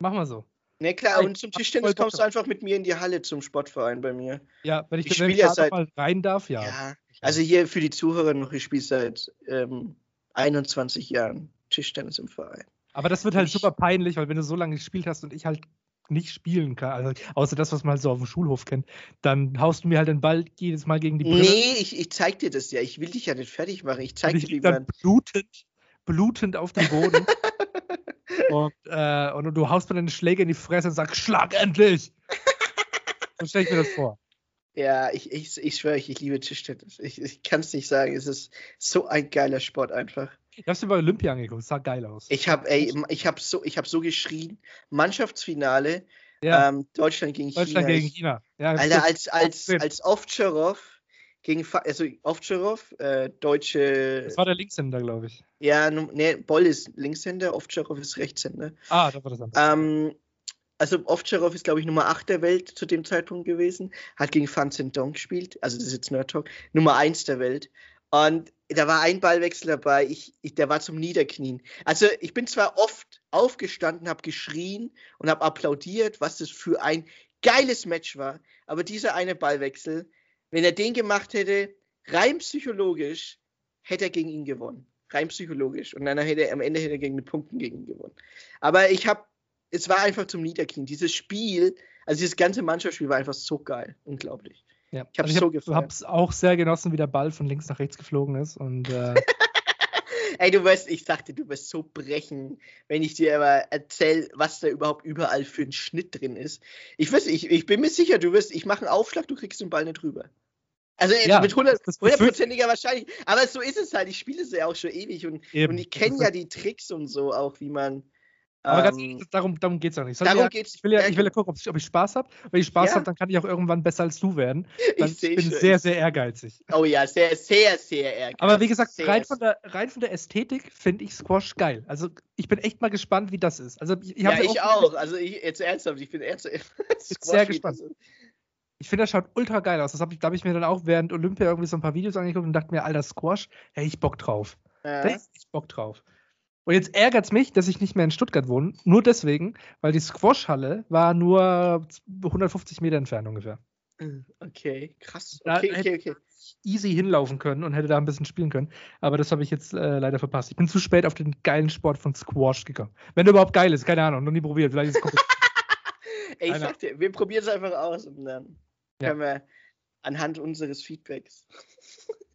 Machen wir so. Ne, klar, und zum Tischtennis kommst du einfach mit mir in die Halle zum Sportverein bei mir. Ja, wenn ich, Ich wenn spiele ja seit- mal rein darf, ja. Ja. Also hier für die Zuhörer noch, ich spiele seit ähm, 21 Jahren Tischtennis im Verein. Aber das wird halt Ich- super peinlich, weil wenn du so lange gespielt hast und ich halt nicht spielen kann, also außer das, was man halt so auf dem Schulhof kennt, dann haust du mir halt den Ball jedes Mal gegen die Brille. Nee, ich, ich zeig dir das ja. Ich will dich ja nicht fertig machen. Ich zeig dir, ich wie man. blutend, blutend auf dem Boden. und, äh, und du haust mir dann Schläge in die Fresse und sagst, schlag endlich! so stell ich mir das vor. Ja, ich, ich, ich schwöre, ich, ich liebe Tischtennis. Ich, ich kann es nicht sagen. Es ist so ein geiler Sport einfach. Ich hab's dir bei Olympia angeguckt, sah geil aus. Ich habe, ey, ich habe so, ich habe so geschrien. Mannschaftsfinale, ja, ähm, Deutschland gegen Deutschland China. gegen China. Ja, Alter, als, als, als Ovtcharov gegen, Fa- also Ovtcharov, äh, deutsche, das war der Linkshänder, glaube ich. ja, nee, Boll ist Linkshänder, Ovtcharov ist Rechtshänder. Ah, da war das andere. Ähm, also Ovtcharov ist, glaube ich, Nummer 8 der Welt zu dem Zeitpunkt gewesen, hat gegen Fan Dong gespielt, also das ist jetzt Nerd Talk, Nummer 1 der Welt. Und da war ein Ballwechsel dabei, ich, ich, der war zum Niederknien. Also ich bin zwar oft aufgestanden, habe geschrien und habe applaudiert, was das für ein geiles Match war, aber dieser eine Ballwechsel, wenn er den gemacht hätte, rein psychologisch, hätte er gegen ihn gewonnen. Rein psychologisch. Und dann hätte er, am Ende hätte er gegen mit Punkten gegen ihn gewonnen. Aber ich habe, es war einfach zum Niederknien. Dieses Spiel, also dieses ganze Mannschaftsspiel war einfach so geil. Unglaublich. ja. ich hab's Also so hab, gefeiert. hab's auch sehr genossen, wie der Ball von links nach rechts geflogen ist. Und äh, Ey, du wirst, ich sagte, du wirst so brechen, wenn ich dir aber erzähl, was da überhaupt überall für ein Schnitt drin ist. Ich weiß, ich, ich bin mir sicher, du wirst, ich mache einen Aufschlag, du kriegst den Ball nicht rüber. Also Ja, mit 100 das befürchte ich. hundertprozentiger Wahrscheinlich. Aber so ist es halt. Ich spiele es ja auch schon ewig und, eben. und ich kenne ja die Tricks und so auch, wie man. Aber ganz ähm, ehrlich, darum, darum geht es auch nicht. Soll darum ja, geht's. ich will ja, Ja, ich will ja gucken, ob ich, ob ich Spaß habe. Wenn ich Spaß Ja. habe, dann kann ich auch irgendwann besser als du werden. Weil ich bin schon. sehr, sehr ehrgeizig. Oh ja, sehr, sehr, sehr ehrgeizig. Aber wie gesagt, sehr, rein von der, rein von der Ästhetik finde ich Squash geil. Also ich bin echt mal gespannt, wie das ist. Also ich, ich ja, ich auch. Also ich, jetzt ernsthaft, ich bin ernsthaft. sehr gespannt. Ich finde, das schaut ultra geil aus. Das hab ich, da habe ich mir dann auch während Olympia irgendwie so ein paar Videos angeguckt und dachte mir, alter Squash, hey, ich Bock drauf. Da Ja. ist ich Bock drauf. Und jetzt ärgert es mich, dass ich nicht mehr in Stuttgart wohne. Nur deswegen, weil die Squash-Halle war nur 150 Meter entfernt ungefähr. Okay, krass. Okay, hätte- okay, okay. Easy hinlaufen können und hätte da ein bisschen spielen können. Aber das habe ich jetzt äh, leider verpasst. Ich bin zu spät auf den geilen Sport von Squash gekommen. Wenn der überhaupt geil ist, keine Ahnung, noch nie probiert. Vielleicht ist es Ey, ich sag dir, wir probieren es einfach aus und dann Ja. können wir anhand unseres Feedbacks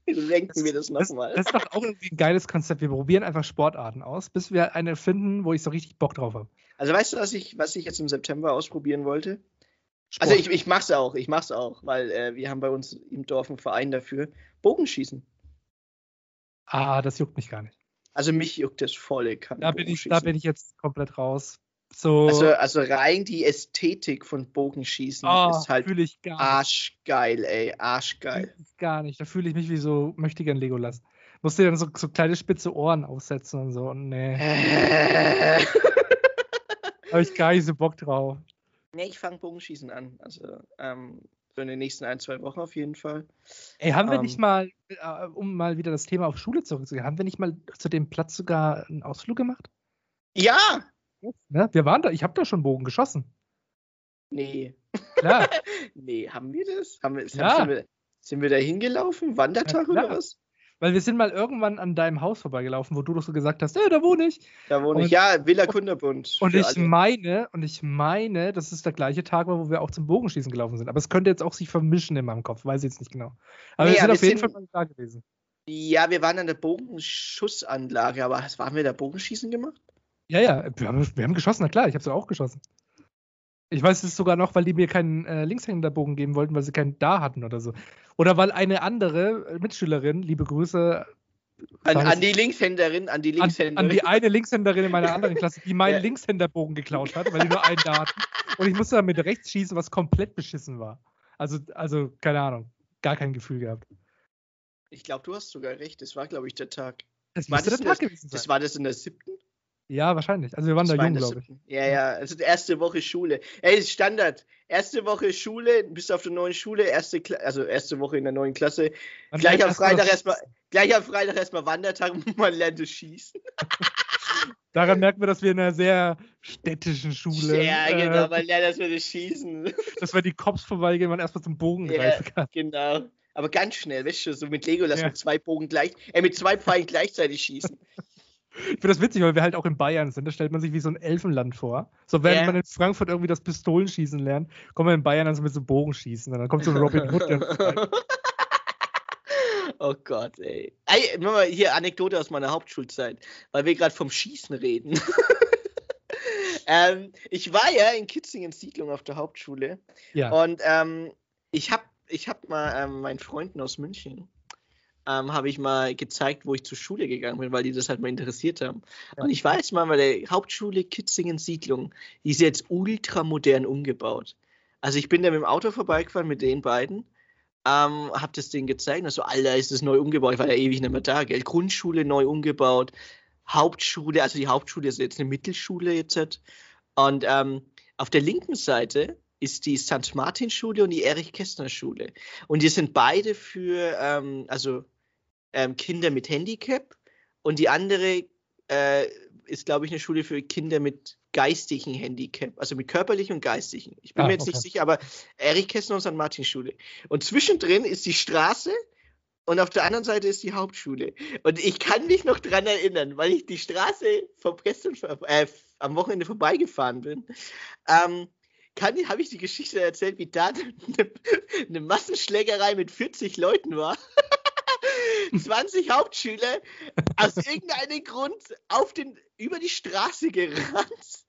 lenken wir das nochmal. das ist doch auch irgendwie ein geiles Konzept. Wir probieren einfach Sportarten aus, bis wir eine finden, wo ich so richtig Bock drauf habe. Also weißt du, was ich, was ich jetzt im September ausprobieren wollte? Also ich, ich mach's auch, ich mach's auch, weil äh, wir haben bei uns im Dorf einen Verein dafür. Bogenschießen. ah, das juckt mich gar nicht. Also mich juckt das volle Kanne. Da bin ich, da bin ich jetzt komplett raus. So, Also, also rein die Ästhetik von Bogenschießen oh, ist halt fühle ich gar nicht. arschgeil, ey, arschgeil. Ich Gar nicht. Da fühle ich mich wie so möchte gern Legolas. Musst dir dann so, so kleine spitze Ohren aufsetzen und so. Und nee, nee, habe ich gar nicht so Bock drauf. ich fange Bogenschießen an. Also ähm, so in den nächsten ein, zwei Wochen auf jeden Fall. Ey, haben wir Ähm. nicht mal, äh, um mal wieder das Thema auf Schule zurückzugehen, haben wir nicht mal zu dem Platz sogar einen Ausflug gemacht? Ja! Ne? Wir waren da, ich habe da schon Bogen geschossen. Nee. Klar. Nee, haben wir das? Haben wir, Ja. sind, wir sind wir da hingelaufen? Wandertag Ja, oder was? Weil wir sind mal irgendwann an deinem Haus vorbeigelaufen, wo du doch so gesagt hast, ey, da wohne ich. Da wohne ich. Und- Ja, Villa Kunderbund. Und ich alle. meine, und ich meine, dass es der gleiche Tag war, wo wir auch zum Bogenschießen gelaufen sind. Aber es könnte jetzt auch sich vermischen in meinem Kopf, weiß ich jetzt nicht genau. Aber Nee, wir sind ja, auf wir jeden sind- Fall mal da gewesen. Ja, wir waren an der Bogenschussanlage, aber was haben wir da Bogenschießen gemacht? Ja, ja, wir haben, wir haben geschossen, na klar, ich habe es auch geschossen. Ich weiß es sogar noch, weil die mir keinen äh, Linkshänderbogen geben wollten, weil sie keinen da hatten oder so. Oder weil eine andere äh, Mitschülerin, liebe Grüße, An, War an das- die Linkshänderin, an die an, Linkshänderin. an die eine Linkshänderin in meiner anderen Klasse, die meinen Ja. Linkshänderbogen geklaut hat, weil die nur einen da hatten. Und ich musste dann mit rechts schießen, was komplett beschissen war. Also, also keine Ahnung, gar kein Gefühl gehabt. ich glaube, du hast sogar recht. Das war, glaube ich, der Tag. Das War das der Tag gewesen sein. Das war das in der siebten? Ja, wahrscheinlich. Also wir waren Das da jung, glaube ich. Ja, ja. Also die erste Woche Schule. Ey, ist Standard. Erste Woche Schule, bist auf der neuen Schule, erste Kla also erste Woche in der neuen Klasse. Gleich am Freitag erstmal, gleich am Freitag erstmal Wandertag, wo man lernt zu schießen. Daran merken wir, dass wir in einer sehr städtischen Schule. Ja, genau, äh, man lernt erstmal das Schießen. Dass wir die Cops vorbeigehen, man erstmal zum Bogen ja, greifen kann. Genau. Aber ganz schnell, weißt du, so mit Legolas ja. mit zwei Bogen gleich, äh, mit zwei Pfeilen gleichzeitig schießen. Ich finde das witzig, weil wir halt auch in Bayern sind. Da stellt man sich wie so ein Elfenland vor. So, während yeah. man in Frankfurt irgendwie das Pistolenschießen lernt, kommen wir in Bayern dann so mit so Bogenschießen. Und dann kommt so ein Robin Hood. oh Gott, ey. ey. Mal hier Anekdote aus meiner Hauptschulzeit, weil wir gerade vom Schießen reden. ähm, ich war ja in Kitzingen Siedlung auf der Hauptschule. Ja. Und ähm, ich habe ich hab mal ähm, meinen Freunden aus München ähm, habe ich mal gezeigt, wo ich zur Schule gegangen bin, weil die das halt mal interessiert haben. Ja. Und ich weiß mal, bei der Hauptschule Kitzingen Siedlung, die ist jetzt ultramodern umgebaut. Also ich bin da mit dem Auto vorbeigefahren mit den beiden, ähm, habe das denen gezeigt, also Alter, ist das neu umgebaut, ich war ja ewig nicht mehr da, gell? Grundschule neu umgebaut, Hauptschule, also die Hauptschule ist jetzt eine Mittelschule jetzt. Und ähm, auf der linken Seite ist die St. Martin Schule und die Erich Kästner Schule. Und die sind beide für, ähm, also ähm, Kinder mit Handicap und die andere äh, ist, glaube ich, eine Schule für Kinder mit geistigen Handicap, also mit körperlichen und geistigen. Ich bin ah, mir jetzt okay. nicht sicher, aber Erich Kästner und St. Martin Schule. Und zwischendrin ist die Straße und auf der anderen Seite ist die Hauptschule. Und ich kann mich noch daran erinnern, weil ich die Straße vor gestern, äh, am Wochenende vorbeigefahren bin. Ähm, habe ich die Geschichte erzählt, wie da eine, eine Massenschlägerei mit 40 Leuten war. 20 Hauptschüler aus irgendeinem Grund auf den, über die Straße gerannt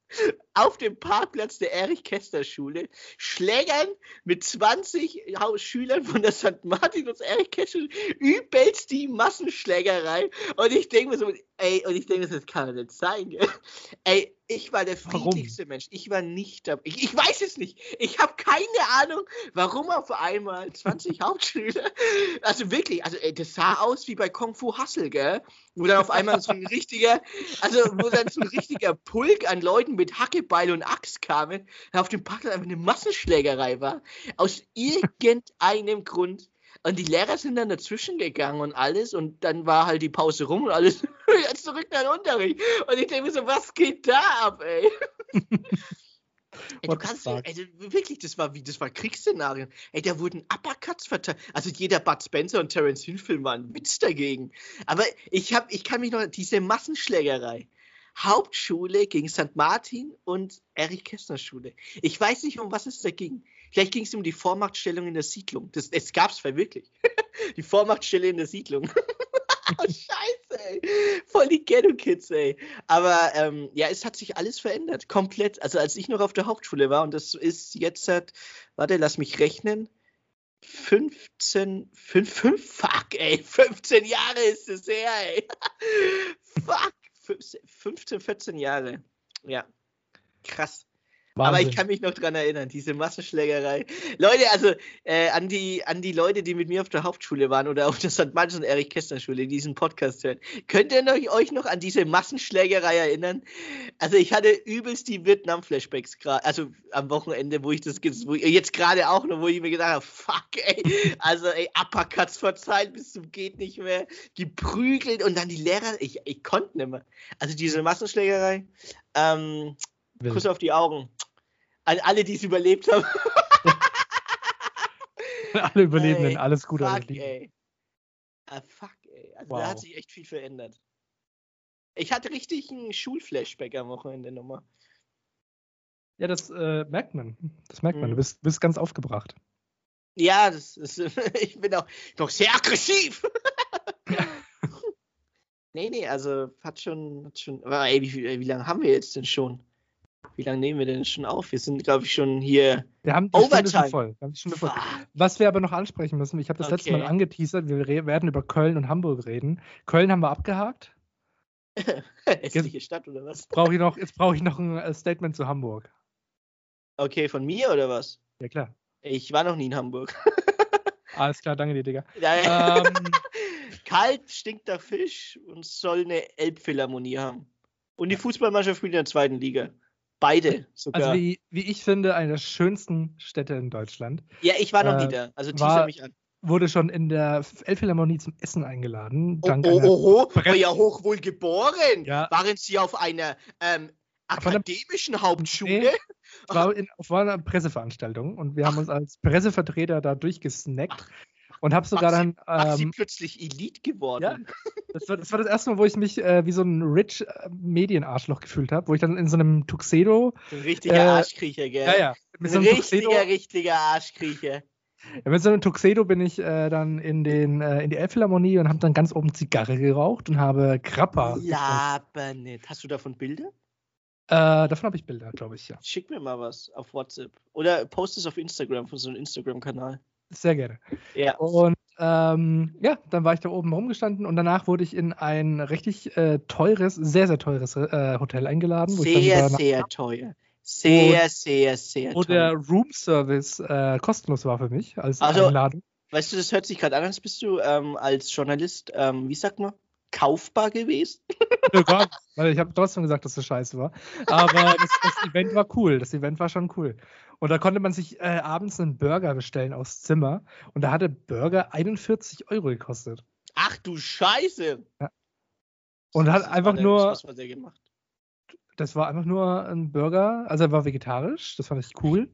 auf dem Parkplatz der Erich-Kästner-Schule Schlägern mit 20 Schülern von der St. Martin und Erich-Kästner übelst die Massenschlägerei. Und ich denke mir so, ey, und ich denke, das kann doch nicht sein. Ey, ich war der friedlichste Mensch. Ich war nicht dabei. Ich, ich, weiß es nicht. Ich habe keine Ahnung, warum auf einmal 20 Hauptschüler. Also wirklich, also ey, das sah aus wie bei Kung Fu Hustle, gell? Wo dann auf einmal so ein richtiger, also wo dann so ein richtiger Pulk an Leuten mit Hackebeil und Axt kamen, auf dem Parkplatz einfach eine Massenschlägerei war. Aus irgendeinem Grund. Und die Lehrer sind dann dazwischen gegangen und alles und dann war halt die Pause rum und alles jetzt zurück in den Unterricht. Und ich denke mir so, was geht da ab, ey? Ey, du kannst, also wirklich, das war wie, das war Kriegsszenarien. Ey, da wurden Uppercuts verteilt. Also jeder Bud Spencer und Terence Hill Film war ein Witz dagegen. Aber ich hab, ich kann mich noch, diese Massenschlägerei. Hauptschule gegen St. Martin und Erich Kästner Schule. Ich weiß nicht, um was es da ging. Vielleicht ging es um die Vormachtstellung in der Siedlung. Das, es gab es wirklich. die Vormachtstelle in der Siedlung. Scheiße, ey. Voll die Ghetto-Kids, ey. Aber ähm, ja, es hat sich alles verändert. Komplett. Also als ich noch auf der Hauptschule war, und das ist jetzt seit, warte, lass mich rechnen. 15, 5, 5, fuck, ey, 15 Jahre ist es her, ey. fuck, 15, 14 Jahre. Ja, krass. Wahnsinn. Aber ich kann mich noch dran erinnern, diese Massenschlägerei. Leute, also äh, an, die, an die Leute, die mit mir auf der Hauptschule waren oder auf der St. Martins und Erich Kästner Schule, diesen Podcast hören, könnt ihr noch, euch noch an diese Massenschlägerei erinnern? Also ich hatte übelst die Vietnam-Flashbacks gerade, also am Wochenende, wo ich das wo ich, jetzt gerade auch noch, wo ich mir gedacht habe, fuck, ey, also ey, Uppercuts verzeiht bis zum geht nicht mehr, geprügelt und dann die Lehrer, ich, ich konnte nicht mehr. Also diese Massenschlägerei, ähm, Kuss auf die Augen. An alle, die es überlebt haben. alle Überlebenden, ey, alles Gute. Fuck, ey. Ah, fuck, ey. Also wow. da hat sich echt viel verändert. Ich hatte richtig einen Schulflashback am Wochenende nochmal. Ja, das äh, merkt man. Das merkt man. Du mhm. bist, bist ganz aufgebracht. Ja, das ist, ich bin auch noch sehr aggressiv. nee, nee, also hat schon, hat schon. Aber ey, wie, wie lange haben wir jetzt denn schon? Wie lange nehmen wir denn schon auf? Wir sind, glaube ich, schon hier. Wir haben die Overtime. Stunde voll. Wir Stunde voll. Was wir aber noch ansprechen müssen, ich habe das okay. letzte Mal angeteasert, wir werden über Köln und Hamburg reden. Köln haben wir abgehakt. Hässliche Stadt oder was? Brauch ich noch, jetzt brauche ich noch ein äh, Statement zu Hamburg. Okay, von mir oder was? Ja, klar. Ich war noch nie in Hamburg. Alles klar, danke dir, Digga. ähm, Kalt stinkt der Fisch und soll eine Elbphilharmonie haben. Und die Fußballmannschaft spielt in der zweiten Liga. Beide sogar. Also wie, wie ich finde, eine der schönsten Städte in Deutschland. Ja, ich war noch äh, nie da. Also teaser mich an. wurde schon in der Elbphilharmonie zum Essen eingeladen. Oh, dank oh, oh, oh, oh ja hoch wohl geboren. Ja. Waren Sie auf einer ähm, akademischen einer, Hauptschule? Nee, war, in, war eine Presseveranstaltung und wir haben uns als Pressevertreter da durchgesnackt. Und habe sogar dann. Ähm, sie plötzlich Elite geworden. Ja, das war, das war das erste Mal, wo ich mich äh, wie so ein rich äh, Medienarschloch gefühlt habe, wo ich dann in so einem Tuxedo. Ein richtiger äh, Arschkriecher, gell? Ja, ja. Mit ein so einem richtiger, Tuxedo, richtiger Arschkriecher. Ja, mit so einem Tuxedo bin ich äh, dann in, den, äh, in die Elbphilharmonie und habe dann ganz oben Zigarre geraucht und habe Krapper. Laber nicht. Hast du davon Bilder? Äh, davon habe ich Bilder, glaube ich, ja. Schick mir mal was auf WhatsApp. Oder post es auf Instagram von so einem Instagram-Kanal. Sehr gerne. Ja. Und ähm, ja, dann war ich da oben rumgestanden und danach wurde ich in ein richtig äh, teures, sehr, sehr teures äh, Hotel eingeladen. sehr, sehr teuer. Sehr, sehr, sehr teuer. Wo der Roomservice äh, kostenlos war für mich als also, Einladung. Weißt du, das hört sich gerade an, als bist du ähm, als Journalist, ähm, wie sagt man, kaufbar gewesen? Ja, nicht, weil ich habe trotzdem gesagt, dass das scheiße war. Aber das, das, Event war cool. Das Event war schon cool. Und da konnte man sich äh, abends einen Burger bestellen aus Zimmer. Und da hatte Burger 41 Euro gekostet. Ach du Scheiße! Ja. Und hat einfach der, nur. Was war der gemacht? Das war einfach nur ein Burger. Also er war vegetarisch. Das fand ich cool.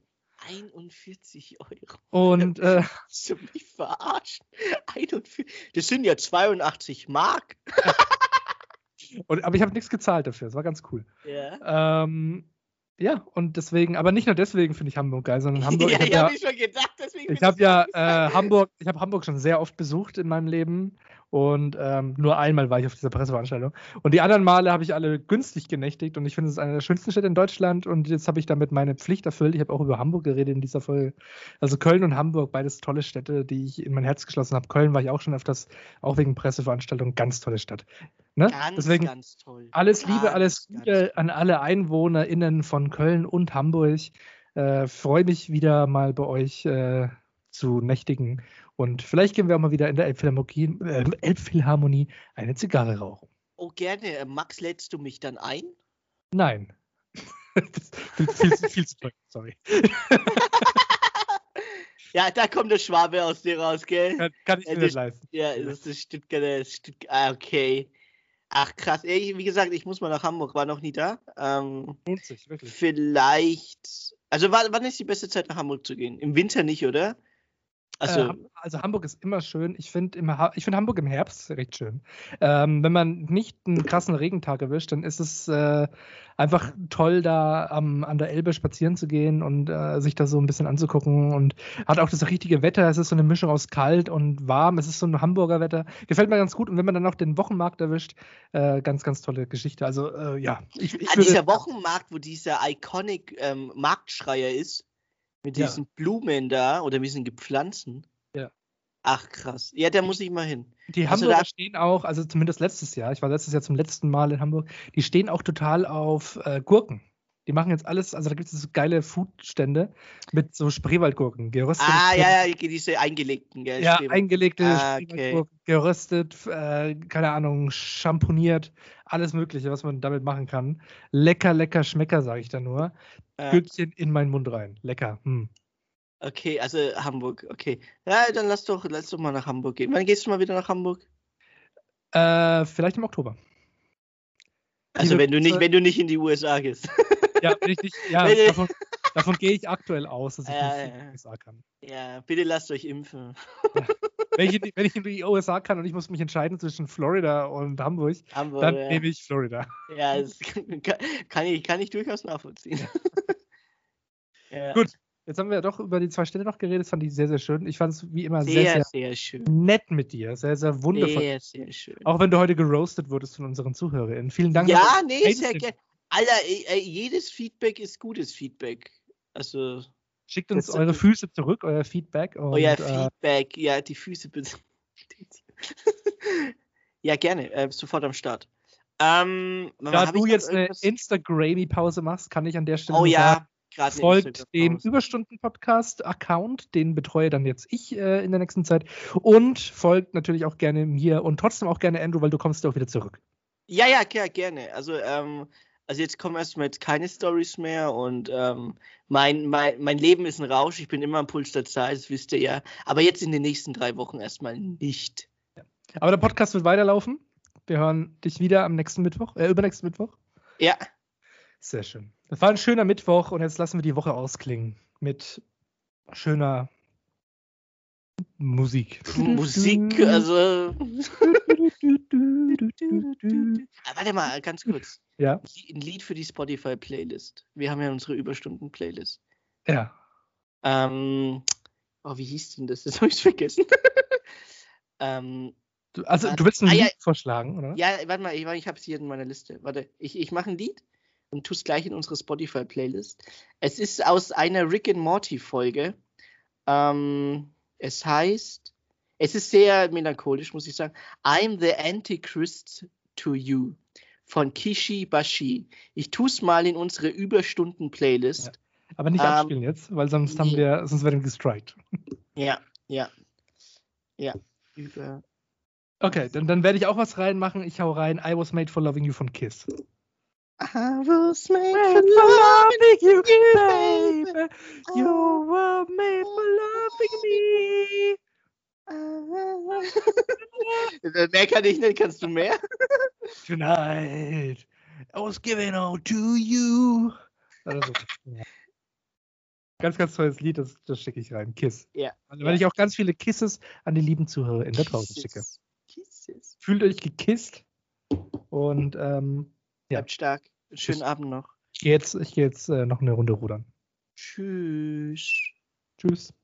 41 Euro. Und äh, du mich verarschen. 41, das sind ja 82 Mark. Und, aber ich habe nichts gezahlt dafür. Das war ganz cool. Ja. Ähm, ja, und deswegen, aber nicht nur deswegen finde ich Hamburg geil, sondern Hamburg. ja, ich habe ja, schon gedacht, deswegen. Ich habe ja äh, Hamburg, ich habe Hamburg schon sehr oft besucht in meinem Leben und ähm, nur einmal war ich auf dieser Presseveranstaltung. Und die anderen Male habe ich alle günstig genächtigt und ich finde es ist eine der schönsten Städte in Deutschland und jetzt habe ich damit meine Pflicht erfüllt. Ich habe auch über Hamburg geredet in dieser Folge. Also Köln und Hamburg, beides tolle Städte, die ich in mein Herz geschlossen habe. Köln war ich auch schon öfters, auch wegen Presseveranstaltungen, ganz tolle Stadt. Ne? Ganz, Deswegen ganz toll. Alles ganz, Liebe, alles Gute an alle EinwohnerInnen von Köln und Hamburg. Äh, Freue mich wieder mal bei euch äh, zu nächtigen und vielleicht gehen wir auch mal wieder in der Elbphilharmonie, äh, Elbphilharmonie eine Zigarre rauchen. Oh, gerne. Äh, Max, lädst du mich dann ein? Nein. viel, viel, viel zu teuer, sorry. ja, da kommt der Schwabe aus dir raus, gell? Kann, kann ich mir nicht leisten. Ja, das ist Stuttgart. Stuttgart ah, okay. Ach krass, Ey, wie gesagt, ich muss mal nach Hamburg, war noch nie da. Ähm, Lohnt sich, wirklich. Vielleicht. Also wann ist die beste Zeit nach Hamburg zu gehen? Im Winter nicht, oder? Also, äh, also Hamburg ist immer schön. Ich finde find Hamburg im Herbst recht schön. Ähm, wenn man nicht einen krassen Regentag erwischt, dann ist es äh, einfach toll, da am, an der Elbe spazieren zu gehen und äh, sich da so ein bisschen anzugucken. Und hat auch das richtige Wetter. Es ist so eine Mischung aus kalt und warm. Es ist so ein Hamburger Wetter. Gefällt mir ganz gut. Und wenn man dann noch den Wochenmarkt erwischt, äh, ganz, ganz tolle Geschichte. Also äh, ja. Ich, ich An dieser Wochenmarkt, wo dieser iconic ähm, Marktschreier ist, mit ja. diesen Blumen da oder mit diesen Gepflanzen. Ja. Ach krass. Ja, da muss ich mal hin. Die also Hamburger stehen auch, also zumindest letztes Jahr, ich war letztes Jahr zum letzten Mal in Hamburg, die stehen auch total auf äh, Gurken. Die machen jetzt alles, also da gibt es so geile Foodstände mit so Spreewaldgurken, geröstet. Ah, ja, ja, diese eingelegten, gell? Ja, eingelegte ah, okay. geröstet, äh, keine Ahnung, champoniert, alles Mögliche, was man damit machen kann. Lecker, lecker Schmecker, sage ich da nur. Ja. Gürkchen in meinen Mund rein. Lecker. Hm. Okay, also Hamburg, okay. Ja, dann lass doch, lass doch mal nach Hamburg gehen. Wann gehst du mal wieder nach Hamburg? Äh, vielleicht im Oktober. Also wenn du nicht, wenn du nicht in die USA gehst. Ja, richtig. Ja, davon, davon gehe ich aktuell aus, dass ich ja, nicht in die USA kann. Ja, bitte lasst euch impfen. Ja. Wenn, ich, wenn, ich, in die USA kann und ich muss mich entscheiden zwischen Florida und Hamburg, Hamburg dann nehme ich Florida. Ja, das kann, ich, kann ich durchaus nachvollziehen. Gut, Jetzt haben wir doch über die zwei Städte noch geredet. Das fand ich sehr, sehr schön. Ich fand es wie immer sehr, sehr, sehr, sehr nett mit dir. Sehr, sehr wundervoll. Sehr, sehr schön. Auch wenn du heute geroastet wurdest von unseren ZuhörerInnen. Vielen Dank. Ja, nee, sehr gerne. Alter, ey, jedes Feedback ist gutes Feedback. Also. Schickt uns eure Füße zurück, euer Feedback. Und, euer äh, Feedback, ja, die Füße bitte. ja, gerne, äh, sofort am Start. Ähm, da du jetzt eine Instagrammy-Pause machst, kann ich an der Stelle oh, ja, sagen, folgt dem Überstunden-Podcast-Account, den betreue dann jetzt ich äh, in der nächsten Zeit und folgt natürlich auch gerne mir und trotzdem auch gerne Andrew, weil du kommst ja auch wieder zurück. Ja, ja, gerne. Also ähm, Also jetzt kommen erstmal jetzt keine Stories mehr und ähm, mein, mein, mein Leben ist ein Rausch. Ich bin immer am Puls der Zeit, das wisst ihr ja. Aber jetzt in den nächsten drei Wochen erstmal nicht. Ja. Aber der Podcast wird weiterlaufen. Wir hören dich wieder am nächsten Mittwoch, äh, übernächsten Mittwoch. Ja. Sehr schön. Das war ein schöner Mittwoch und jetzt lassen wir die Woche ausklingen mit schöner Musik. Musik, also. Ah, warte mal, ganz kurz. Ja. Ein Lied für die Spotify-Playlist. Wir haben ja unsere Überstunden-Playlist. Ja. Ähm, oh, wie hieß denn das? Das habe ich vergessen. ähm, du, also, du willst ein ah, Lied ja, vorschlagen, oder? Ja, warte mal, ich, ich habe es hier in meiner Liste. Warte, ich, ich mache ein Lied und tue es gleich in unsere Spotify-Playlist. Es ist aus einer Rick and Morty-Folge. Ähm, es heißt, es ist sehr melancholisch, muss ich sagen. I'm the Antichrist to you von Kishi Bashi. Ich tue es mal in unsere Überstunden-Playlist. Ja. Aber nicht ähm, abspielen jetzt, weil sonst nee. haben wir, sonst werden wir gestrikt. Ja, ja. Ja. Über. Okay, dann, dann werde ich auch was reinmachen. Ich hau rein I was made for loving you von Kiss. I was made for loving you, baby. You were made for loving me. Mehr kann ich nicht, kannst du mehr? Tonight, I was giving all to you. Also, ja. Ganz, ganz tolles Lied, das, das schicke ich rein. Kiss. Ja. Also, weil ja. ich auch ganz viele Kisses an die lieben Zuhörer in der draußen schicke. Kisses. Fühlt euch gekisst und ähm, ja. Bleibt stark. Schönen Abend noch. Ich gehe jetzt, ich geh jetzt äh, noch eine Runde rudern. Tschüss. Tschüss.